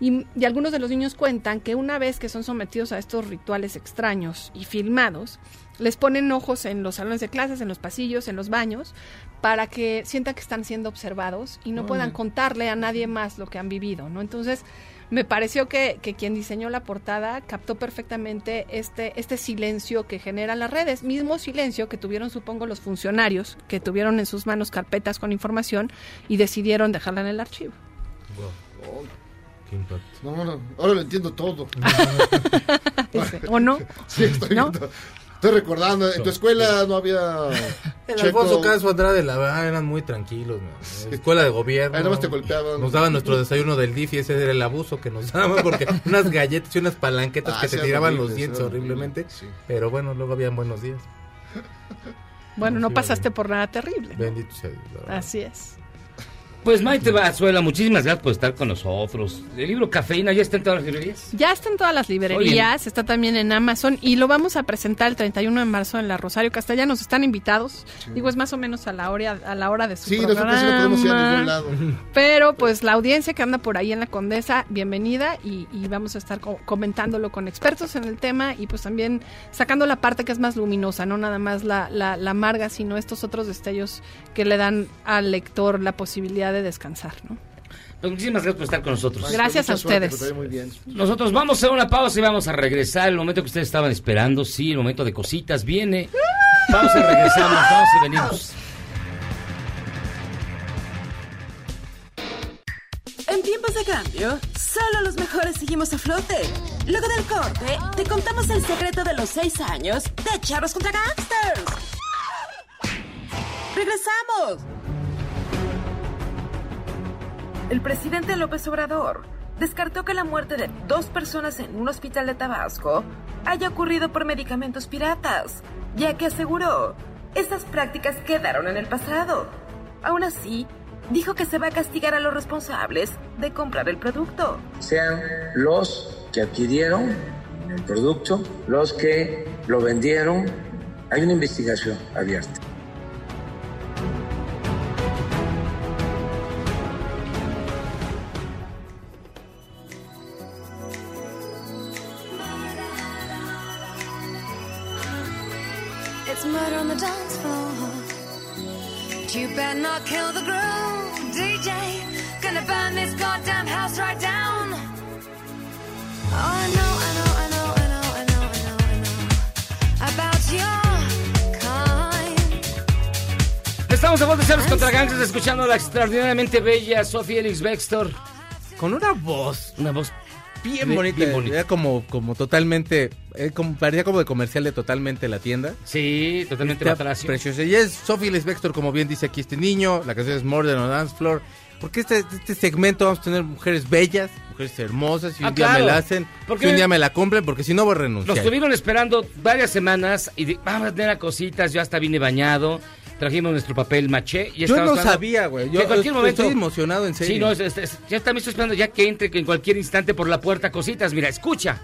Y, y algunos de los niños cuentan que una vez que son sometidos a estos rituales extraños y filmados, les ponen ojos en los salones de clases, en los pasillos, en los baños, para que sientan que están siendo observados y no puedan contarle a nadie más lo que han vivido, ¿no? Entonces, me pareció que, que quien diseñó la portada captó perfectamente este, este silencio que generan las redes, mismo silencio que tuvieron, supongo, los funcionarios, que tuvieron en sus manos carpetas con información y decidieron dejarla en el archivo. Qué impacto. No, no, ahora lo entiendo todo. ¿O no? Sí, estoy, ¿No? viendo- estoy recordando, en tu escuela no había... Checo. Alfonso Caso Andrade, la verdad, eran muy tranquilos. man. Escuela de gobierno. Ahí nomás te golpeaban. Nos daban nuestro desayuno del DIF y ese era el abuso que nos daban porque unas galletas y unas palanquetas Ah, que te tiraban los dientes horriblemente. sí. Pero bueno, luego habían buenos días. Bueno, no pasaste por nada terrible. Bendito sea Dios. Así es. Pues Maite Vazuela, muchísimas gracias por estar con nosotros. El libro Cafeína ya está en todas las librerías. Ya está en todas las librerías, está también en Amazon y lo vamos a presentar el 31 de marzo en la Rosario Castellanos. Están invitados. Digo, es más o menos a la hora, a la hora de su Sí, nosotros no podemos ir a ningún lado. Pero pues la audiencia que anda por ahí en la Condesa, bienvenida y, y vamos a estar co- comentándolo con expertos en el tema y pues también sacando la parte que es más luminosa, no nada más la, la, la amarga, sino estos otros destellos que le dan al lector la posibilidad de descansar, ¿no? Pues muchísimas gracias por estar con nosotros. Gracias a suerte, ustedes. muy bien. Nosotros vamos a hacer una pausa y vamos a regresar. El momento que ustedes estaban esperando, sí, el momento de cositas viene. Vamos a regresamos, vamos y venimos. En tiempos de cambio, solo los mejores seguimos a flote. Luego del corte, te contamos el secreto de los seis años de Charros contra Gangsters. ¡Regresamos! El presidente López Obrador descartó que la muerte de dos personas en un hospital de Tabasco haya ocurrido por medicamentos piratas, ya que aseguró, estas prácticas quedaron en el pasado. Aún así, dijo que se va a castigar a los responsables de comprar el producto. sean los que adquirieron el producto, los que lo vendieron. Hay una investigación abierta. Better not kill the groove, DJ. Gonna burn this goddamn house right down. Oh, I know, I know, I know, I know, I know, I know, I know about your kind. Estamos de vuelta, señores contra gangsters, escuchando a la extraordinariamente bella Sofía Elix Bextor. Con una voz. Una voz bien bonita. bien bonita. Era como, como totalmente. eh, como, parecía como de comercial de totalmente la tienda. Sí, totalmente Está batracio. Preciosa. Y es Sophie Les Bextor, como bien dice aquí este niño. La canción es More Than a Dance Floor. Porque este, este segmento vamos a tener mujeres bellas, mujeres hermosas. Y un Ah, día claro. me la hacen, Porque si un día me la cumplen, porque si no voy a Nos renunciar. estuvieron esperando varias semanas y di- vamos a tener a cositas. Yo hasta vine bañado. Trajimos nuestro papel maché. Y Yo no sabía, güey. Yo en cualquier estoy momento. emocionado, en serio. Sí, no, es- es- es- ya también estoy esperando ya que entre que en cualquier instante por la puerta cositas. Mira, escucha.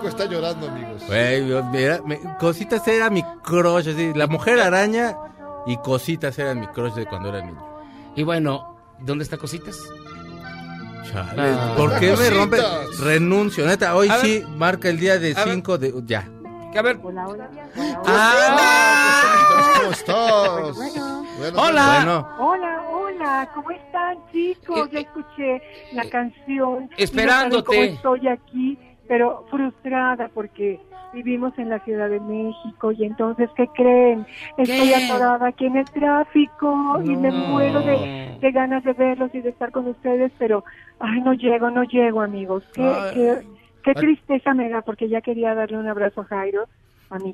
Checo está llorando, amigos. Güey, mira, me- Cositas era mi crush, así, la mujer araña y Cositas era mi crush de cuando era niño. Y bueno, ¿dónde está Cositas? Chale, Ah. ¿Por qué me Cositas. rompe? Renuncio, neta, hoy A ver. sí marca el día de A ver. 5 de... Ya. A ver. Ah, ¿Cómo estás? Bueno, Hola. Bueno. Hola, hola, ¿cómo están chicos? Ya escuché la canción. y no esperándote. cómo estoy aquí, pero frustrada porque vivimos en la Ciudad de México y entonces, ¿qué creen? Estoy ¿Qué? atorada aquí en el tráfico y me muero de, de ganas de verlos y de estar con ustedes, pero, ay, no llego, no llego, amigos. Qué, Ay. qué, qué Ay. tristeza me da porque ya quería darle un abrazo a Jairo,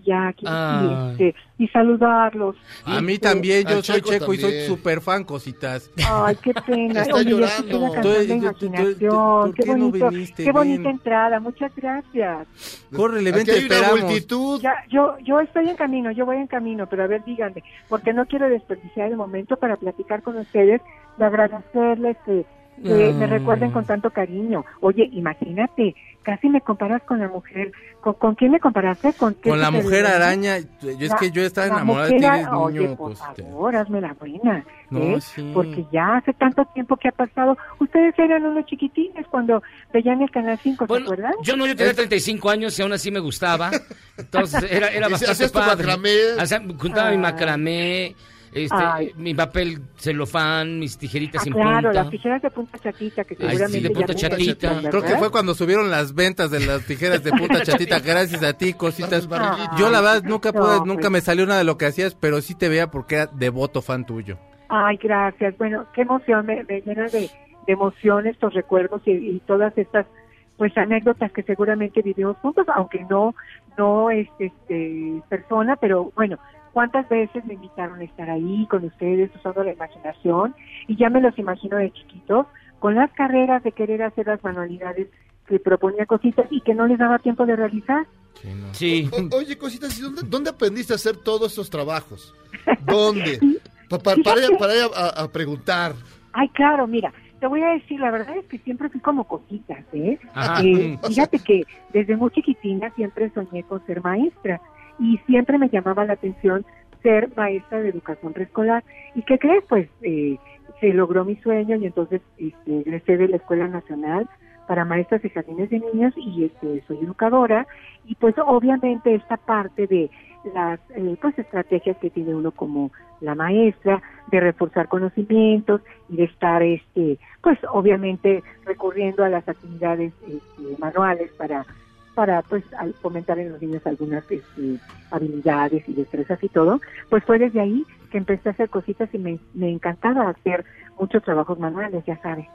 Jackie, Ah. y, este, y saludarlos. A mí Este, también, yo soy Checo checo y soy también. super fan, Cositas. Ay, qué pena. Está Oye, llorando. Tú- canción de imaginación. ¿por Qué qué no bonito, viniste? qué bonita Ven. entrada. Muchas gracias. Córrele, ven, Aquí hay una esperamos. multitud. Ya, yo, yo estoy en camino, yo voy en camino, pero a ver, díganme, porque no quiero desperdiciar el momento para platicar con ustedes, de agradecerles que, que Ah. me recuerden con tanto cariño. Oye, imagínate, casi me comparas con la mujer. ¿Con, con quién me comparaste? Con, qué Con la mujer araña, yo es La- que yo estaba la enamorado de ti, ara- Oye, niño. por Cosita. favor, hazme la buena. No, ¿eh? sí. Porque ya hace tanto tiempo que ha pasado. Ustedes eran unos chiquitines cuando veían el Canal 5, ¿se Bueno, acuerdan? yo no, yo tenía 35 años y aún así me gustaba. Entonces era, era bastante padre. macramé. Hacía- juntaba mi Ay. macramé, este, Ay. mi papel celofán, mis tijeritas Ah, sin claro, punta. las tijeras de punta chatita que Ay, seguramente sí, de punta nunca chatita. existan, Creo que fue cuando subieron las ventas de las tijeras de punta chatita, gracias a ti, cositas. barrilitos. Yo la verdad nunca No, pude, pues. nunca me salió nada de lo que hacías, pero sí te veía porque era devoto fan tuyo. Ay, gracias. Bueno, qué emoción, me, me llena de, de emoción estos recuerdos y, y todas estas pues anécdotas que seguramente vivimos juntos, aunque no no es este persona, pero bueno, cuántas veces me invitaron a estar ahí con ustedes usando la imaginación y ya me los imagino de chiquitos con las carreras de querer hacer las manualidades que proponía cositas y que no les daba tiempo de realizar. Sí. O- oye, cositas, ¿y dónde, dónde aprendiste a hacer todos estos trabajos? ¿Dónde? Pa- pa- para, ir- para ir a, a preguntar. Ay, claro, mira, te voy a decir, la verdad es que siempre fui como cositas, ¿eh? Ajá. Eh, fíjate que desde muy chiquitina siempre soñé con ser maestra y siempre me llamaba la atención ser maestra de educación preescolar. ¿Y qué crees? Pues eh, se logró mi sueño y entonces este, egresé de la Escuela Nacional para maestras de jardines de niños y este, soy educadora y pues obviamente esta parte de las eh, pues estrategias que tiene uno como la maestra de reforzar conocimientos y de estar este pues obviamente recurriendo a las actividades este, manuales para para pues al- fomentar en los niños algunas este, habilidades y destrezas y todo pues fue desde ahí que empecé a hacer cositas y me, me encantaba hacer muchos trabajos manuales ya sabes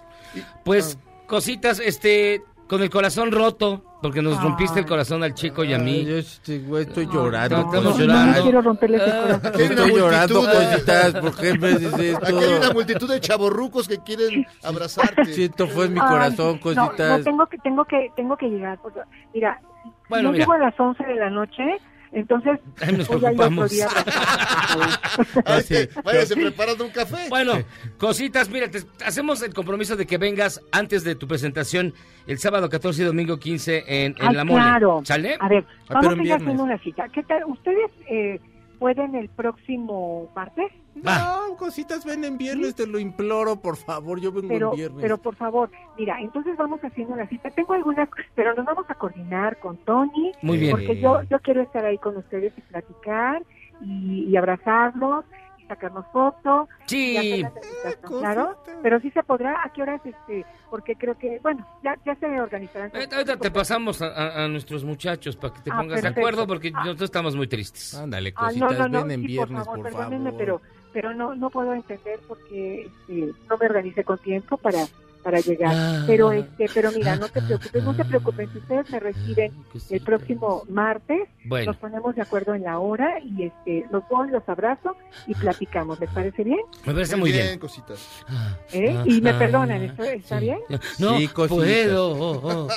Pues cositas, este, con el corazón roto, porque nos rompiste el corazón al chico y a mí. Ay, yo este, güey, estoy llorando. estamos cositas. llorando. no quiero romperles el Ah, corazón Aquí hay una Estoy llorando, multitud de- cositas, ¿por qué me dices Aquí hay una esto? multitud de chavorrucos que quieren abrazarte. Siento fue en mi Ay, corazón, no, no, cositas. tengo que tengo que tengo que llegar. porque, mira, Bueno, no mira. llego a las 11 de la noche, Entonces, Ay, nos a preocupamos. día a- Váyase, preparando un café. Bueno, cositas, mira, te- hacemos el compromiso de que vengas antes de tu presentación el sábado 14 y domingo 15 en, en Ay, La Mole. claro. ¿Sale? A ver, Ah, vamos a haciendo una cita. ¿Qué tal? ¿Ustedes eh, pueden el próximo martes? No, cositas, ven en viernes, te lo imploro, por favor, yo vengo Pero, en viernes. pero por favor, mira, entonces vamos haciendo la cita. Tengo algunas, pero nos vamos a coordinar con Tony. Muy bien. Porque yo, yo quiero estar ahí con ustedes y platicar y, y abrazarlos sacarnos fotos. Sí. y hacer la presentación, claro. Pero sí se podrá. ¿A qué horas? Este, porque creo que, bueno, ya, ya se organizarán. Ahorita ahorita te pasamos a, a- a nuestros muchachos para que te Ah, pongas de acuerdo porque nosotros estamos muy tristes. Ándale, Ah, no, no, no, ven en sí, viernes, por favor, por favor. pero, pero no, no puedo entender porque este, no me organicé con tiempo para, para llegar. Ah. Pero, este, pero mira, no te preocupes, no te preocupes. Si ustedes me reciben el próximo martes, Bueno. nos ponemos de acuerdo en la hora y este, los voy, los abrazo y platicamos. ¿Les parece bien? Me parece muy bien. cositas. ¿Eh? Ah, Y me ah, perdonan, ¿esto está bien? No, Sí, puedo. oh, oh.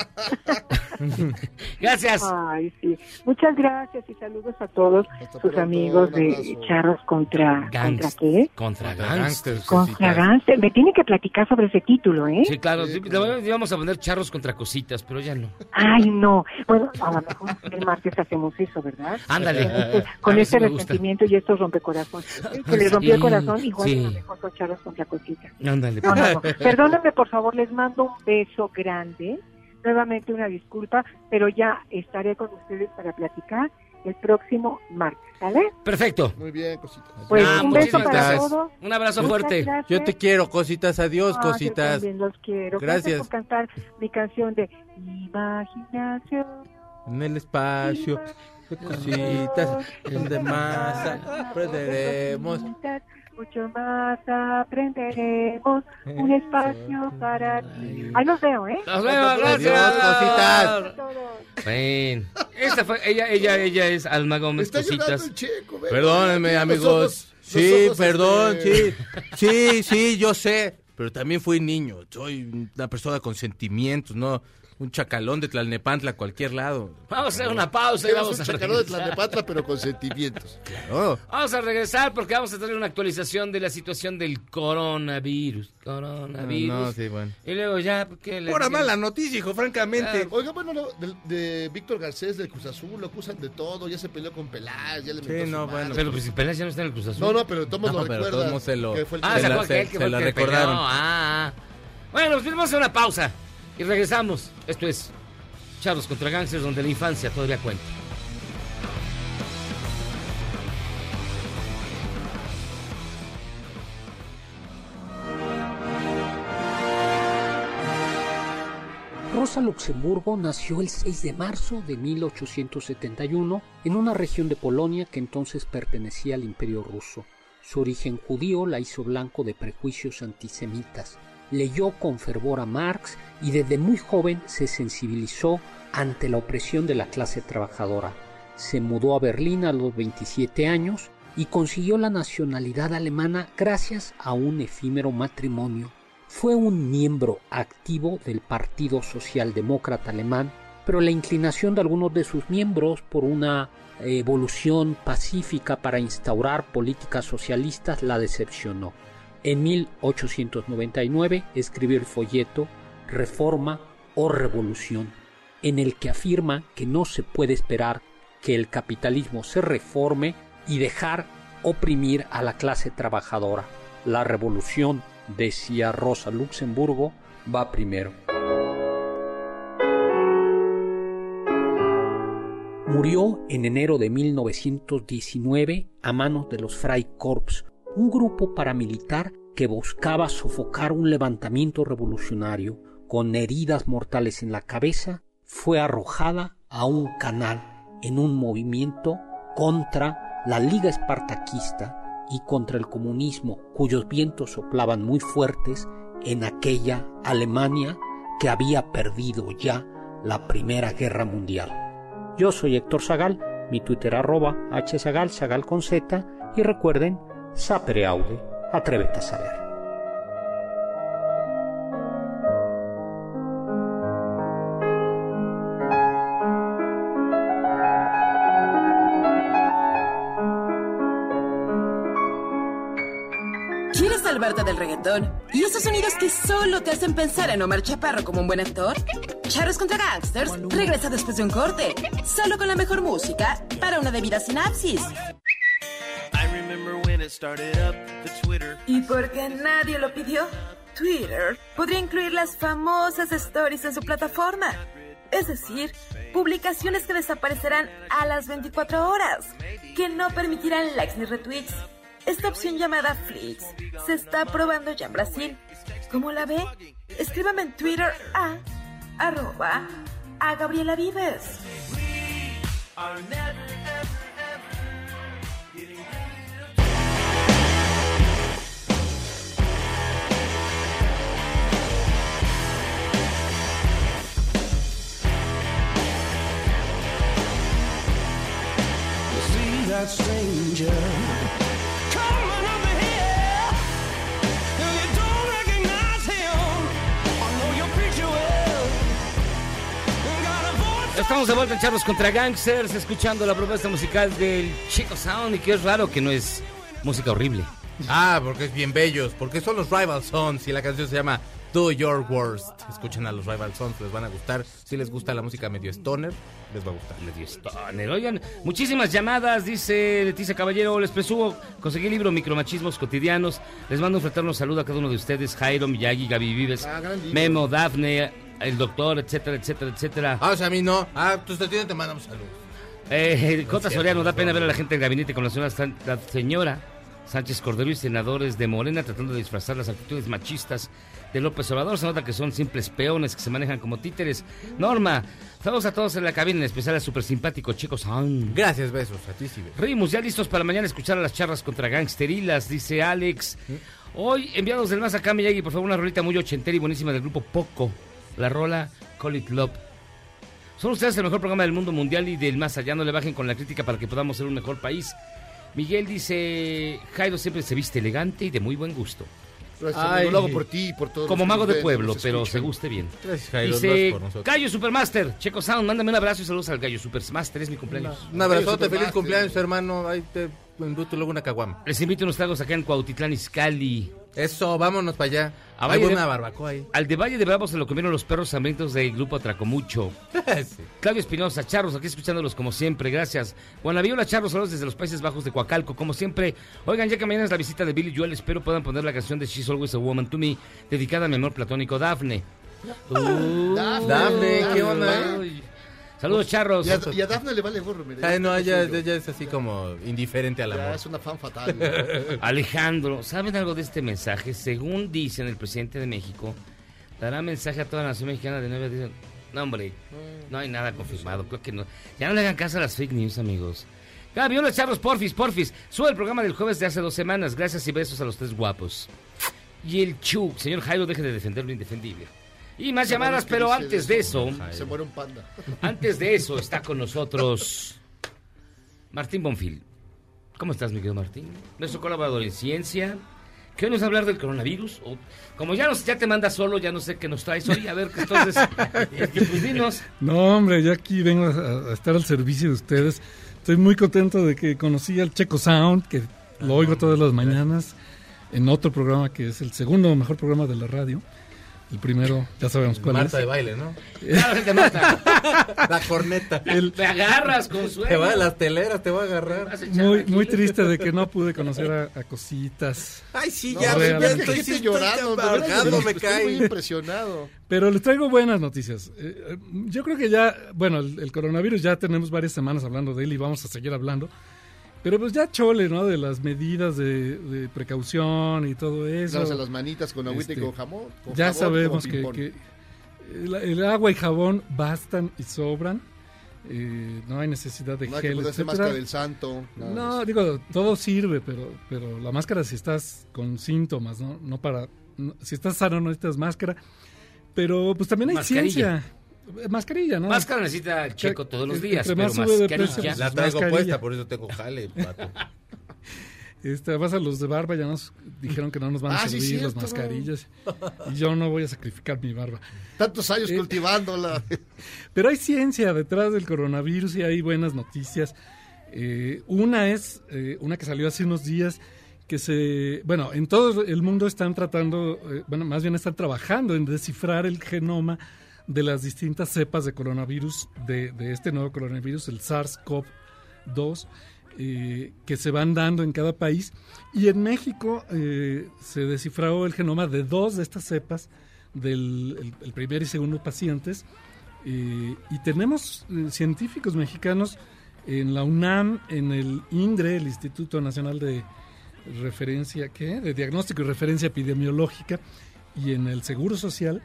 Gracias. Ay, sí. Muchas gracias y saludos a todos sus amigos de Charros contra, contra Gangst- qué? Contra Gangsters, gangsters. Contra Gangster. Me tiene que platicar sobre ese título, ¿eh? Sí, claro. sí, la verdad, íbamos a poner charros contra cositas, pero ya no. Ay, no. Bueno, a lo mejor el martes hacemos eso, ¿verdad? Ándale. Con este, con este resentimiento y estos rompecorazones. Que les rompió el corazón, igual sí. a lo mejor son charros contra cositas. Ándale. No, no, no. Perdónenme, por favor, les mando un beso grande. Nuevamente una disculpa, pero ya estaré con ustedes para platicar el próximo martes, ¿sale? Perfecto. Muy bien, cositas. Pues Ah, un beso para gracias. todos. Un abrazo Muchas fuerte. gracias. Yo te quiero, cositas, adiós, Ah, yo cositas. también los quiero. Gracias. por cantar mi canción de Imaginación. En el espacio, cositas, donde más aprenderemos. Mucho más aprenderemos. Un espacio para ti. Ahí los veo, ¿eh? Nos vemos, gracias. Cositas. Ven. Esta fue, ella, ella, ella es Alma Gómez, Está cositas. el checo, ve. Perdónenme, amigos. sí, ojos, perdón, este, sí. Sí, sí, yo sé. Pero también fui niño. Soy una persona con sentimientos, no un chacalón de Tlalnepantla a cualquier lado. Vamos a hacer una pausa y vamos un a chacalón de regresar. Tlalnepantla, pero con sentimientos. Claro. Vamos a regresar porque vamos a tener una actualización de la situación del coronavirus. Coronavirus. No, sí, bueno. Y luego ya, ¿qué le Pura mala noticia, hijo, francamente. Oiga, bueno, lo- de, de Víctor Garcés del Cruz Azul lo acusan de todo, ya se peleó con Peláez, ya le metió Sí, su no, madre. bueno. Pero pues si Peláez ya no está en el Cruz Azul. No, no, pero todos No, lo pero recuerdan. todos modos se lo- que fue el Ah, que- se, la- acuerda se- que él que se fue el la que recordaron. Ah, ah. Bueno, pues vamos a hacer una pausa y regresamos. Esto es Charlos contra Gangsters, donde la infancia todavía cuenta. Rosa Luxemburgo nació el 6 de marzo de 1871 en una región de Polonia que entonces pertenecía al Imperio ruso. Su origen judío la hizo blanco de prejuicios antisemitas. Leyó con fervor a Marx y desde muy joven se sensibilizó ante la opresión de la clase trabajadora. Se mudó a Berlín a los 27 años y consiguió la nacionalidad alemana gracias a un efímero matrimonio fue un miembro activo del Partido Socialdemócrata Alemán, pero la inclinación de algunos de sus miembros por una evolución pacífica para instaurar políticas socialistas la decepcionó. En 1899 escribió el folleto Reforma o Revolución, en el que afirma que no se puede esperar que el capitalismo se reforme y dejar oprimir a la clase trabajadora. La revolución decía Rosa Luxemburgo, va primero. Murió en enero de 1919 a manos de los Freikorps, un grupo paramilitar que buscaba sofocar un levantamiento revolucionario. Con heridas mortales en la cabeza, fue arrojada a un canal en un movimiento contra la Liga Espartaquista y contra el comunismo, cuyos vientos soplaban muy fuertes en aquella Alemania que había perdido ya la Primera Guerra Mundial. Yo soy Héctor Zagal, mi Twitter arroba hzagal, zagal con z, y recuerden, Sapere Aude, atrévete a saber. ¿Quieres salvarte del reggaetón? ¿Y esos sonidos que solo te hacen pensar en Omar Chaparro como un buen actor? Charros contra Gangsters regresa después de un corte, solo con la mejor música para una debida sinapsis. ¿Y por qué nadie lo pidió? Twitter podría incluir las famosas stories en su plataforma. Es decir, publicaciones que desaparecerán a las 24 horas, que no permitirán likes ni retweets. Esta opción llamada Flix se está probando ya en Brasil. ¿Cómo la ve? Escríbame en Twitter a arroba a Gabriela Vives. That stranger coming over here, and you don't recognize him. I know your picture well. Got a voice Estamos de vuelta en Charlos contra Gangsters, escuchando la propuesta musical del Chico Sound y que es raro que no es música horrible. Ah, porque es bien bellos, porque son los Rival Sons y la canción se llama Do Your Worst. Escuchen a los Rival Sons, les van a gustar. Si les gusta la música medio stoner, les va a gustar. Medio stoner. Oigan, muchísimas llamadas, dice Leticia Caballero, les presumo, conseguí el libro Micromachismos Cotidianos. Les mando un fraterno saludo a cada uno de ustedes, Jairo, Miyagi, Gaby Vives, Ah. Memo, Dafne, el doctor, etcétera, etcétera, etcétera. Ah, o sea, a mí no. Ah, tú te te mandamos saludos. Eh, Cota Soriano, da pena ver a la gente del gabinete con la señora, San- la señora Sánchez Cordero y senadores de Morena tratando de disfrazar las actitudes machistas de López Obrador. Se nota que son simples peones que se manejan como títeres. Norma, saludos a todos en la cabina, en especial al súper simpático Chico. Gracias, besos. A ti sí. Rimos, ya listos para mañana escuchar a las charlas contra gangsterilas, dice Alex. Hoy, enviados del más acá, Miyagi, por favor, una rolita muy ochentera y buenísima del grupo Poco. La rola Call It Love. Son ustedes el mejor programa del mundo mundial y del más allá. No le bajen con la crítica para que podamos ser un mejor país. Miguel dice, Jairo siempre se viste elegante y de muy buen gusto. Gracias, Ay. amigo, lo hago por ti y por todos. Como los mago de ven, pueblo, pero se guste bien. Gracias, Jairo. Dice por nosotros. Gallo Supermaster, Checo Sound, mándame un abrazo y saludos al Gallo Supermaster, es mi cumpleaños. Un abrazote, feliz cumpleaños, hermano. Ahí te invito luego una caguama. Les invito unos tragos acá en Cuautitlán, Izcalli. Eso, vámonos para allá. A Hay Valle de- buena barbacoa ahí. Al de Valle de Bravo se lo comieron los perros hambrientos del grupo Atracomucho. Sí. Claudio Espinosa, Charros, aquí escuchándolos como siempre, gracias. Guanaviola, Charros, saludos desde los Países Bajos de Coacalco, como siempre. Oigan, ya que mañana es la visita de Billy Joel, espero puedan poner la canción de She's Always a Woman to Me, dedicada a mi amor platónico Dafne. Uh, Dafne, ¿qué onda. Saludos, Charros. Y a, y a Dafne le vale gorro, mira. Ay, no, ya ella, es así como indiferente al Ya amor. es una fan fatal. Alejandro, ¿saben algo de este mensaje? Según dicen el presidente de México, dará mensaje a toda la nación mexicana de 9 a 10. No, hombre, no hay nada confirmado, creo que no. Ya no le hagan caso a las fake news, amigos. Gaby, hola, Charlos, porfis, porfis. Sube el programa del jueves de hace dos semanas. Gracias y besos a los tres guapos. Y el Chu, señor Jairo, deje de defender lo indefendible. Y más llamadas, pero antes de eso, Se muere un panda. antes de eso está con nosotros Martín Bonfil. ¿Cómo estás, mi querido Martín? Nuestro colaborador en ciencia. ¿Qué hoy nos va a hablar del coronavirus? O, como ya, nos, ya te manda solo, ya no sé qué nos traes hoy. A ver, entonces, este, pues dinos. No, hombre, yo aquí vengo a, a estar al servicio de ustedes. Estoy muy contento de que conocí al Checo Sound, que lo oigo todas las mañanas en otro programa que es el segundo mejor programa de la radio. El primero, ya sabemos cuál Marta de es. baile, ¿no? Claro, te mata. La corneta. Me agarras, Consuelo. Te va a las teleras, te va a agarrar. A Muy, muy triste de que no pude conocer a, a cositas. Ay, sí, No, ya, ya estoy, estoy llorando. de verdad, embargado, me estoy muy impresionado. Pero les traigo buenas noticias. Eh, eh, yo creo que ya, bueno, el, el coronavirus ya tenemos varias semanas hablando de él y vamos a seguir hablando. Pero pues ya chole, ¿no? De las medidas de, de precaución y todo eso. Lavarse las manitas con agüita y Este, con jamón. con ya jabón, sabemos que, que el, el agua y jabón bastan y sobran. Eh, no hay necesidad de No hay que gel, ponerse etcétera. máscara del santo. No, digo, todo sirve, pero, pero la máscara si estás con síntomas, ¿no? No para... no- si estás sano no necesitas máscara. Pero pues también hay Mascarilla. ciencia. Eh, Mascarilla, ¿no? Máscara necesita el checo todos los días, pero mascarilla. precio, pues, La traigo mascarilla. puesta, por eso tengo jale, pato. Este, vas a los de barba, ya nos dijeron que no nos van a Ah, sí, servir las cierto. mascarillas. Y yo no voy a sacrificar mi barba. Tantos años Eh, cultivándola. Pero hay ciencia detrás del coronavirus y hay buenas noticias. Eh, una es, eh, una que salió hace unos días, que se, bueno, en todo el mundo están tratando, eh, bueno, más bien están trabajando en descifrar el genoma de las distintas cepas de coronavirus, de, este nuevo coronavirus, el SARS-CoV-2, eh, que se van dando en cada país. Y en México eh, se descifró el genoma de dos de estas cepas, del el, el primer y segundo pacientes. Eh, y tenemos científicos mexicanos en la UNAM, en el INDRE, el Instituto Nacional de Referencia, ¿qué? De Diagnóstico y Referencia Epidemiológica, y en el Seguro Social,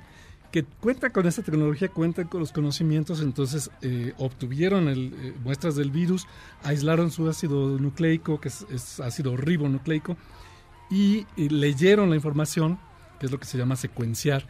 que cuenta con esta tecnología, cuentan con los conocimientos, entonces eh, obtuvieron el, eh, muestras del virus, aislaron su ácido nucleico, que es, es ácido ribonucleico, y, y leyeron la información, que es lo que se llama secuenciar,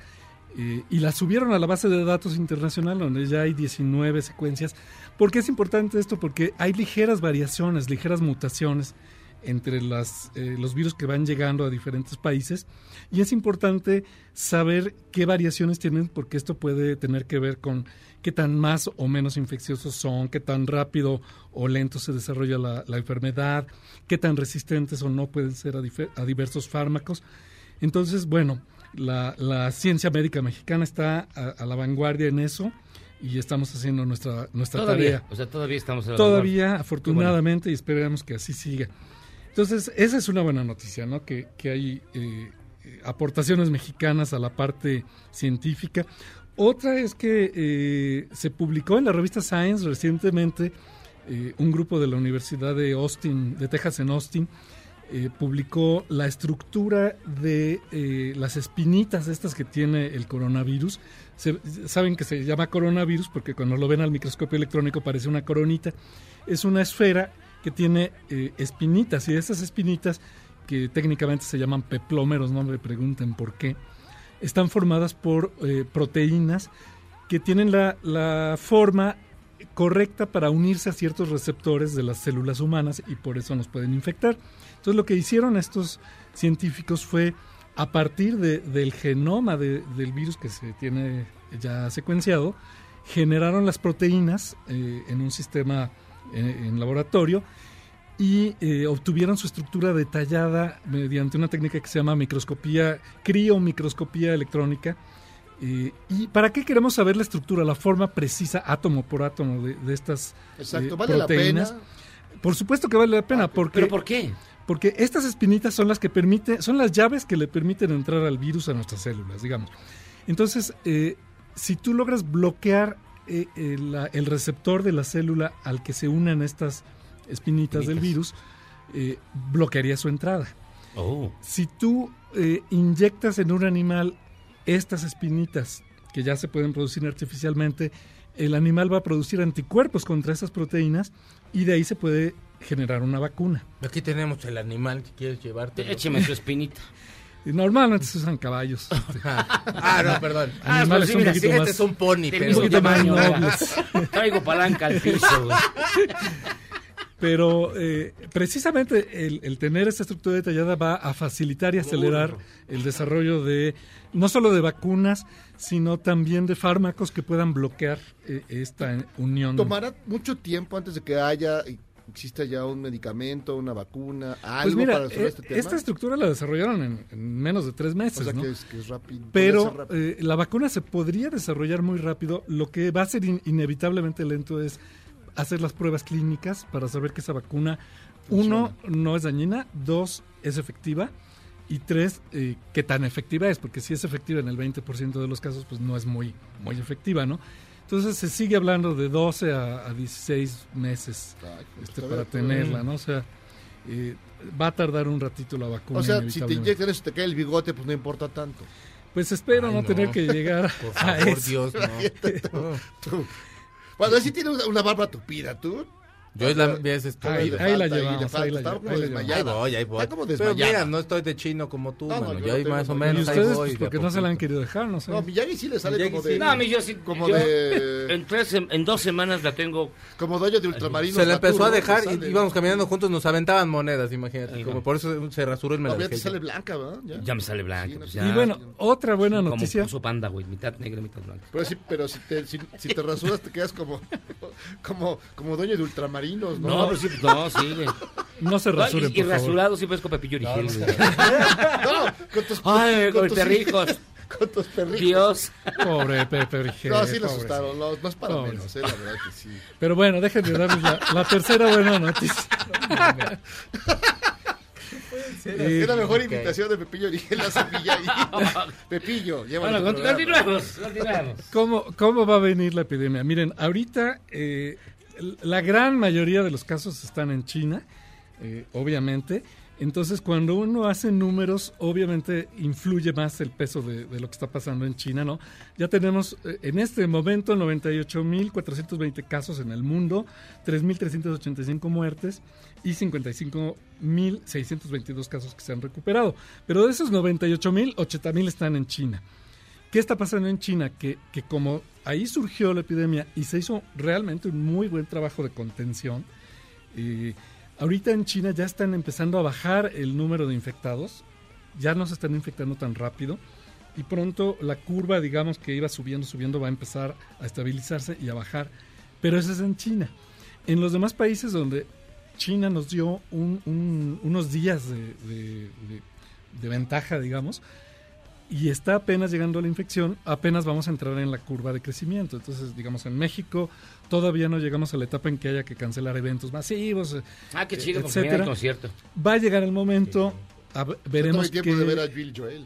eh, y la subieron a la base de datos internacional, donde ya hay 19 secuencias. ¿Por qué es importante esto? Porque hay ligeras variaciones, ligeras mutaciones entre las, eh, los virus que van llegando a diferentes países y es importante saber qué variaciones tienen porque esto puede tener que ver con qué tan más o menos infecciosos son, qué tan rápido o lento se desarrolla la, la enfermedad, qué tan resistentes o no pueden ser a, diversos fármacos. Entonces, bueno, la, la ciencia médica mexicana está a, a la vanguardia en eso y estamos haciendo nuestra, nuestra Todavía, tarea. o sea, todavía estamos a la Todavía, vanguardia. afortunadamente, y esperamos que así siga. Entonces, esa es una buena noticia, ¿no? Que, que hay eh, aportaciones mexicanas a la parte científica. Otra es que eh, se publicó en la revista Science recientemente eh, un grupo de la Universidad de Austin, de Texas en Austin, eh, publicó la estructura de eh, las espinitas estas que tiene el coronavirus. Se- saben que se llama coronavirus porque cuando lo ven al microscopio electrónico parece una coronita. Es una esfera que tiene eh, espinitas y esas espinitas que técnicamente se llaman peplómeros, no me pregunten por qué, están formadas por eh, proteínas que tienen la, la forma correcta para unirse a ciertos receptores de las células humanas y por eso nos pueden infectar. Entonces lo que hicieron estos científicos fue a partir de- del genoma de- del virus que se tiene ya secuenciado, generaron las proteínas eh, en un sistema eh, en laboratorio y eh, obtuvieron su estructura detallada mediante una técnica que se llama microscopía, criomicroscopía electrónica. Eh, ¿Y para qué queremos saber la estructura, la forma precisa, átomo por átomo, de, de estas Exacto, eh, ¿vale la pena? Por supuesto que vale la pena, porque... ¿Pero por qué? Porque estas espinitas son las que permiten, son las llaves que le permiten entrar al virus a nuestras células, digamos. Entonces, eh, si tú logras bloquear la- el receptor de la célula al que se unen estas espinitas, del virus, eh, bloquearía su entrada. Oh. Si tú eh, inyectas en un animal estas espinitas que ya se pueden producir artificialmente, el animal va a producir anticuerpos contra esas proteínas y de ahí se puede generar una vacuna. Aquí tenemos el animal que quieres llevarte. Écheme su espinita. Normalmente se usan caballos. ah, no, perdón. Animales Ah, pues sí, un mira, poquito sí, este más. es un pony, pero- un poquito más nobles. Traigo palanca al piso. Pero eh, precisamente el, el tener esta estructura detallada va a facilitar y acelerar el desarrollo de no solo de vacunas, sino también de fármacos que puedan bloquear eh, esta unión. ¿Tomará mucho tiempo antes de que haya, exista ya un medicamento, una vacuna, algo Pues mira, para resolver eh, este tema? esta estructura la desarrollaron en, en menos de tres meses, O sea, ¿no? que es- que es rápido, Pero rápido. eh, la vacuna se podría desarrollar muy rápido. Lo que va a ser in- inevitablemente lento es hacer las pruebas clínicas para saber que esa vacuna, uno, no es dañina, dos, es efectiva. Y tres, eh, qué tan efectiva es, porque si es efectiva en el 20% de los casos, pues no es muy, muy efectiva, ¿no? Entonces se sigue hablando de 12 a, a 16 meses este, está para bien. tenerla, ¿no? O sea, eh, va a tardar un ratito la vacuna. O sea, si te inyectan eso, te cae el bigote, pues no importa tanto. Pues espero Ay, no, no. tener que llegar Por a favor, eso. Dios, no. Tú- Bueno, así tiene una barba tupida, tú. Yo es la es esto, Ahí- ahí la llevamos, ahí la está lle- como ahí llevamos. Voy, ahí voy. Está como Pero desmayada. mira, no estoy de chino como tú, No, no, mano. yo ahí más o menos Y ahí ustedes, voy. pues, porque no se la han querido dejar, no sé. No, Miyagi sí le sale Miyagi como sí. de... No, a mí yo sí. Como yo de... En, tres, en, dos semanas la tengo. Como dueño de ultramarinos. Se la empezó a dejar y íbamos caminando juntos, nos aventaban monedas, imagínate. Como por eso se rasuró el No, ya te melange. sale blanca, ¿verdad? Ya. Me sale blanca. pues ya. Y bueno, otra buena Como noticia. puso panda, güey. Mitad negra, mitad blanca. Pero, sí, pero si, te, si, si te rasuras te quedas como, como, como dueño de ultramarinos. ¿No? No, pero sí, no, sí, güey. No se rasuren, Y, y por favor. rasurado siempre es con Pepillo Origel, No, no güey. No, con tus, Ay, con tus- perrijos. Con tus perrijos. Dios. Pobre Pepe Origel. No, sí le pobre. asustaron. No, no es para Pobre. menos, eh, la verdad que sí. Pero bueno, déjenme darles la, la tercera buena noticia. Es la mejor invitación de Pepillo Origel la semilla ahí. Pepillo, llévalo. Bueno, con- continuemos, continuemos. ¿Cómo, ¿Cómo va a venir la epidemia? Miren, ahorita eh, la gran mayoría de los casos están en China, eh, obviamente. Entonces, cuando uno hace números, obviamente influye más el peso de, de lo que está pasando en China, ¿no? Ya tenemos eh, en este momento 98.420 casos en el mundo, 3.385 muertes y 55.622 casos que se han recuperado. Pero de esos 98.000, 80.000 están en China. ¿Qué está pasando en China? Que, que como ahí surgió la epidemia y se hizo realmente un muy buen trabajo de contención, eh, ahorita en China ya están empezando a bajar el número de infectados, ya no se están infectando tan rápido y pronto la curva, digamos que iba subiendo, subiendo, va a empezar a estabilizarse y a bajar. Pero eso es en China. En los demás países donde China nos dio un- un- unos días de, de- de- de ventaja, digamos, y está apenas llegando la infección, apenas vamos a entrar en la curva de crecimiento. Entonces, digamos, en México todavía no llegamos a la etapa en que haya que cancelar eventos masivos. Ah, qué chido, porque viene el etcétera. concierto. Va a llegar el momento, a No veremos tiempo que... de ver a Bill Joel.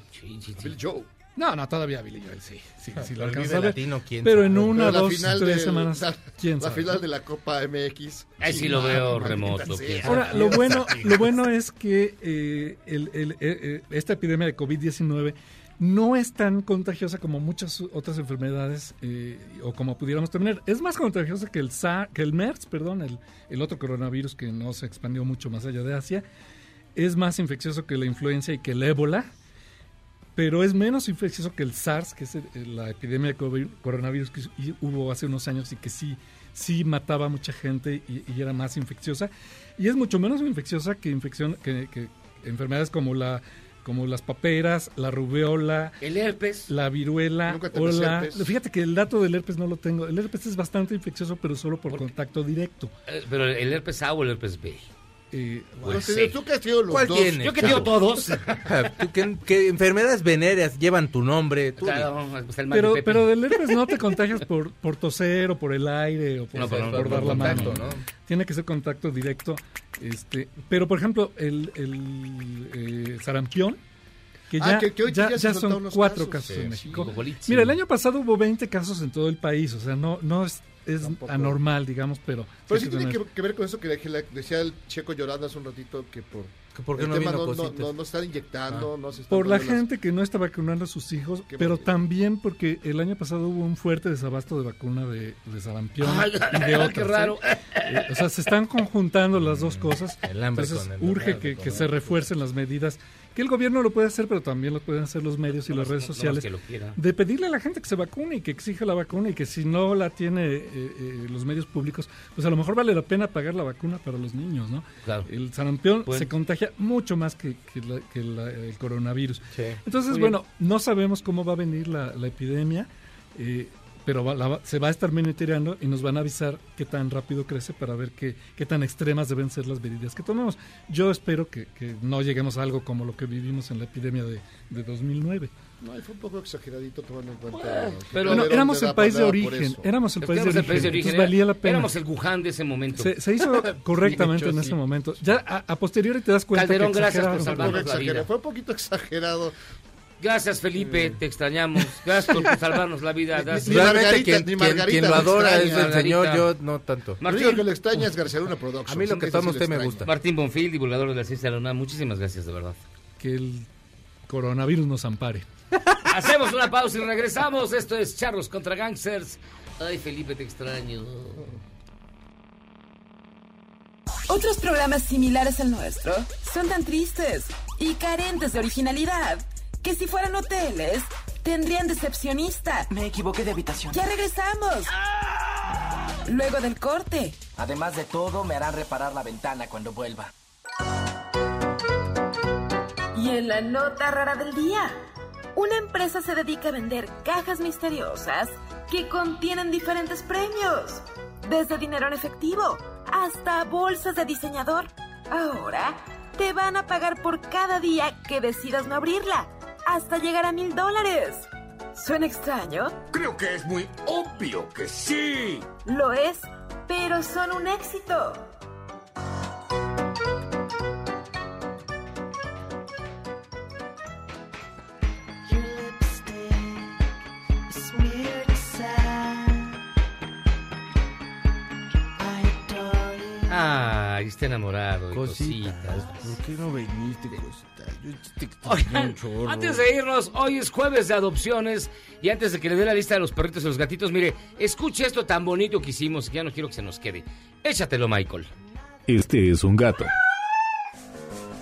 Bill Joe. No, no, todavía Billy Joel, sí. sí, sí lo alcanza. Latino, ¿quién Pero sabe? en una, Pero dos, final tres del- semanas, la- quién La sabe. final de la Copa MX. Ahí sí Sí, lo veo remoto. Ahora, lo bueno, lo bueno es que eh, el- el- eh, eh, esta epidemia de COVID-19 no es tan contagiosa como muchas otras enfermedades eh, o como pudiéramos tener. Es más contagiosa que el SARS, que el MERS, perdón, el, otro coronavirus que no se expandió mucho más allá de Asia. Es más infeccioso que la influenza y que el ébola, pero es menos infeccioso que el SARS, que es el- la epidemia de coronavirus que hubo hace unos años y que sí, sí mataba a mucha gente y, era más infecciosa. Y es mucho menos infecciosa que, infección, que enfermedades como la como las paperas, la rubeola, El herpes. la viruela Nunca te o la... herpes. Fíjate que el dato del herpes no lo tengo. El herpes es bastante infeccioso, pero solo por contacto directo. Eh, Pero el herpes A o el herpes B. Eh, Bueno, sí. sí, tú que has tenido los ¿Cuál dos. tiene? Yo que tengo todos. ¿Tú qué, qué enfermedades venéreas llevan tu nombre? Tú Claro, pues el mal de pero, pero del herpes no te contagias por, por toser o por el aire o por, No, por por dar la mano. contacto, ¿no? Tiene que ser contacto directo. Este, pero por ejemplo, el, el eh, sarampión, que Ah, ya, que- que hoy ya, ya son cuatro casos. casos Sí, en sí. México. Cocolitis. Mira, el año pasado hubo 20 casos en todo el país, o sea, no, no es, es Tampoco. anormal, digamos, pero... Pero sí que tiene que, que ver con eso que decía el checo llorando hace un ratito que por, ¿Que por qué el no tema no, no, no, no están inyectando, no se están Por la las- gente que no está vacunando a sus hijos, Qué pero también porque el año pasado hubo un fuerte desabasto de vacuna de, de sarampión Ay, y de otras. qué ¿eh? raro. Eh, o sea, se están conjuntando las dos cosas. El hambre Entonces, con el urge hambre que, que se refuercen las medidas. Que el gobierno lo puede hacer, pero también lo pueden hacer los medios y No las redes sociales. De pedirle a la gente que se vacune y que exija la vacuna y que si no la tiene eh, eh, los medios públicos, pues a lo mejor vale la pena pagar la vacuna para los niños, ¿no? Claro. El sarampión Bueno. se contagia mucho más que, que la- que la- el coronavirus. Sí. Entonces, Muy bien. bueno, no sabemos cómo va a venir la, la epidemia, eh, pero va- la va- se va a estar monitoreando y nos van a avisar qué tan rápido crece para ver qué, qué tan extremas deben ser las medidas que tomemos. Yo espero que, que no lleguemos a algo como lo que vivimos en la epidemia de, de 2009. No, fue un poco exageradito tomando en cuenta. pero- Bueno, éramos el país de origen, éramos el país de el origen, país de origen. entonces valía la pena. Éramos el Wuhan de ese momento. Se, se hizo correctamente hecho, en sí. ese momento. Ya a, a posteriori te das cuenta Calderón, que gracias por salvarnos la exagerado, vida. Fue un poquito exagerado. Gracias, Felipe, te extrañamos. Gracias por salvarnos la vida. Gracias. Ni Realmente Margarita- quien, ni quien- Margarita quien lo me adora es el señor, yo no tanto. Lo Martín, único que le extraña es García Luna Productions. A mí lo que toma usted me gusta. Martín Bonfil, divulgador de la ciencia de la UNAM. Muchísimas gracias, de verdad. Que el coronavirus nos ampare. Hacemos una pausa y regresamos. Esto es Charros contra Gangsters. Ay, Felipe, te extraño. Otros programas similares al nuestro son tan tristes y carentes de originalidad que si fueran hoteles tendrían decepcionista. Me equivoqué de habitación. Ya regresamos. Luego del corte. Además de todo, me harán reparar la ventana cuando vuelva. Y en la nota rara del día, una empresa se dedica a vender cajas misteriosas que contienen diferentes premios, desde dinero en efectivo hasta bolsas de diseñador. Ahora te van a pagar por cada día que decidas no abrirla, hasta llegar a mil dólares. ¿Suena extraño? Creo que es muy obvio que sí. Lo es, pero son un éxito. Ay, está enamorado de Cositas, cositas. ¿por qué no viniste, cositas? Yo te extrañé Oigan, un chorro. antes de irnos, hoy es jueves de adopciones y antes de que le dé la lista de los perritos y los gatitos, mire, escuche esto tan bonito que hicimos, que ya no quiero que se nos quede. Échatelo, Michael. Este es un gato.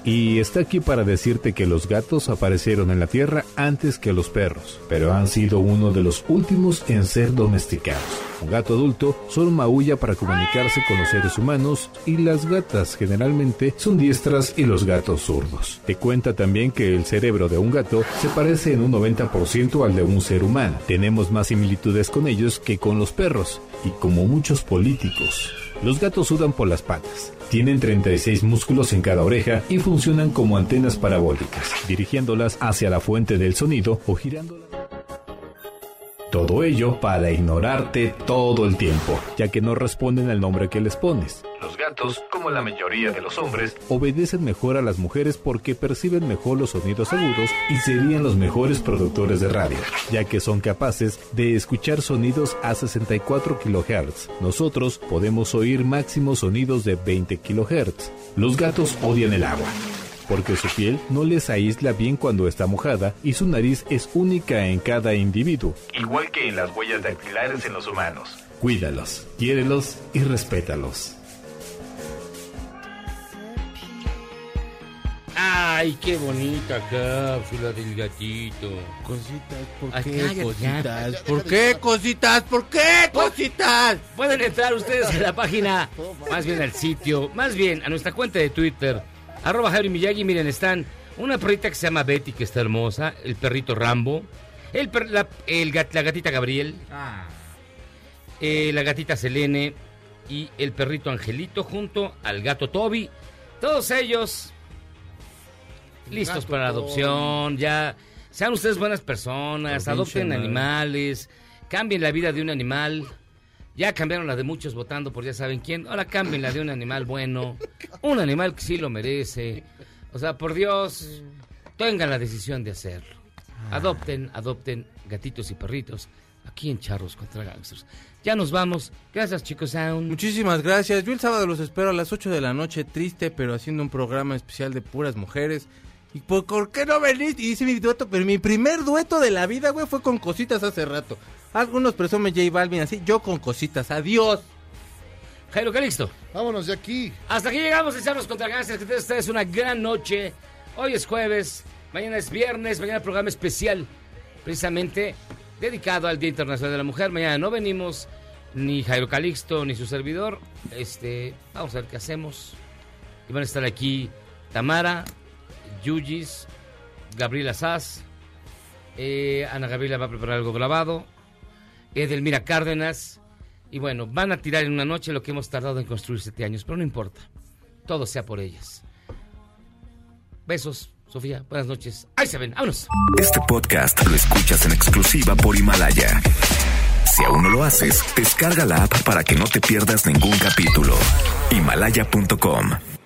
Y está aquí para decirte que los gatos aparecieron en la Tierra antes que los perros, pero han sido uno de los últimos en ser domesticados. Un gato adulto solo maulla para comunicarse con los seres humanos y las gatas generalmente son diestras y los gatos zurdos. Te cuenta también que el cerebro de un gato se parece en un 90% al de un ser humano. Tenemos más similitudes con ellos que con los perros y como muchos políticos. Los gatos sudan por las patas. Tienen 36 músculos en cada oreja y funcionan como antenas parabólicas, dirigiéndolas hacia la fuente del sonido o girándolas. Todo ello para ignorarte todo el tiempo, ya que no responden al nombre que les pones. Los gatos, como la mayoría de los hombres, obedecen mejor a las mujeres porque perciben mejor los sonidos agudos y serían los mejores productores de radio, ya que son capaces de escuchar sonidos a 64 kHz. Nosotros podemos oír máximos sonidos de 20 kHz. Los gatos odian el agua porque su piel no les aísla bien cuando está mojada y su nariz es única en cada individuo, igual que en las huellas dactilares en los humanos. Cuídalos, quiérelos y respétalos. Ay, qué bonita cápsula del gatito. Cositas, ¿por Ay, qué cállate, cositas? ya. ¿Por qué cositas? ¿Por qué cositas? Pueden entrar ustedes a la página, más bien al sitio, más bien a nuestra cuenta de Twitter, arroba Javi Miyagi. Miren, están una perrita que se llama Betty, que está hermosa, el perrito Rambo, el per- la, el la gatita Gabriel, eh, la gatita Selene y el perrito Angelito junto al gato Toby. Todos ellos listos Gato para adopción, ya sean ustedes buenas personas, adopten animales, cambien la vida de un animal. Ya cambiaron la de muchos votando por ya saben quién. Ahora cambien la de un animal bueno, un animal que sí lo merece. O sea, por Dios, tengan la decisión de hacerlo. Adopten, adopten gatitos y perritos aquí en Charros contra Gangsters. Ya nos vamos. Gracias, chicos. Sound. Muchísimas gracias. Yo el sábado los espero a las 8 de la noche, triste, pero haciendo un programa especial de puras mujeres. ¿Y por, por qué no veniste? Y hice mi dueto, pero mi primer dueto de la vida, güey, fue con cositas hace rato. Algunos presumen J Balvin así, yo con cositas. Adiós. Jairo Calixto. Vámonos de aquí. Hasta aquí llegamos en Charlos contra Gangsters. Que ustedes una gran noche. Hoy es jueves, mañana es viernes, mañana programa especial, precisamente dedicado al Día Internacional de la Mujer. Mañana no venimos ni Jairo Calixto ni su servidor. Este, vamos a ver qué hacemos. Y van a estar aquí Tamara, Yugis, Gabriela Sass, eh, Ana Gabriela va a preparar algo grabado, Edelmira Cárdenas. Y bueno, van a tirar en una noche lo que hemos tardado en construir siete años, pero no importa. Todo sea por ellas. Besos, Sofía. Buenas noches. Ahí se ven. Vámonos. Este podcast lo escuchas en exclusiva por Himalaya. Si aún no lo haces, descarga la app para que no te pierdas ningún capítulo. Himalaya.com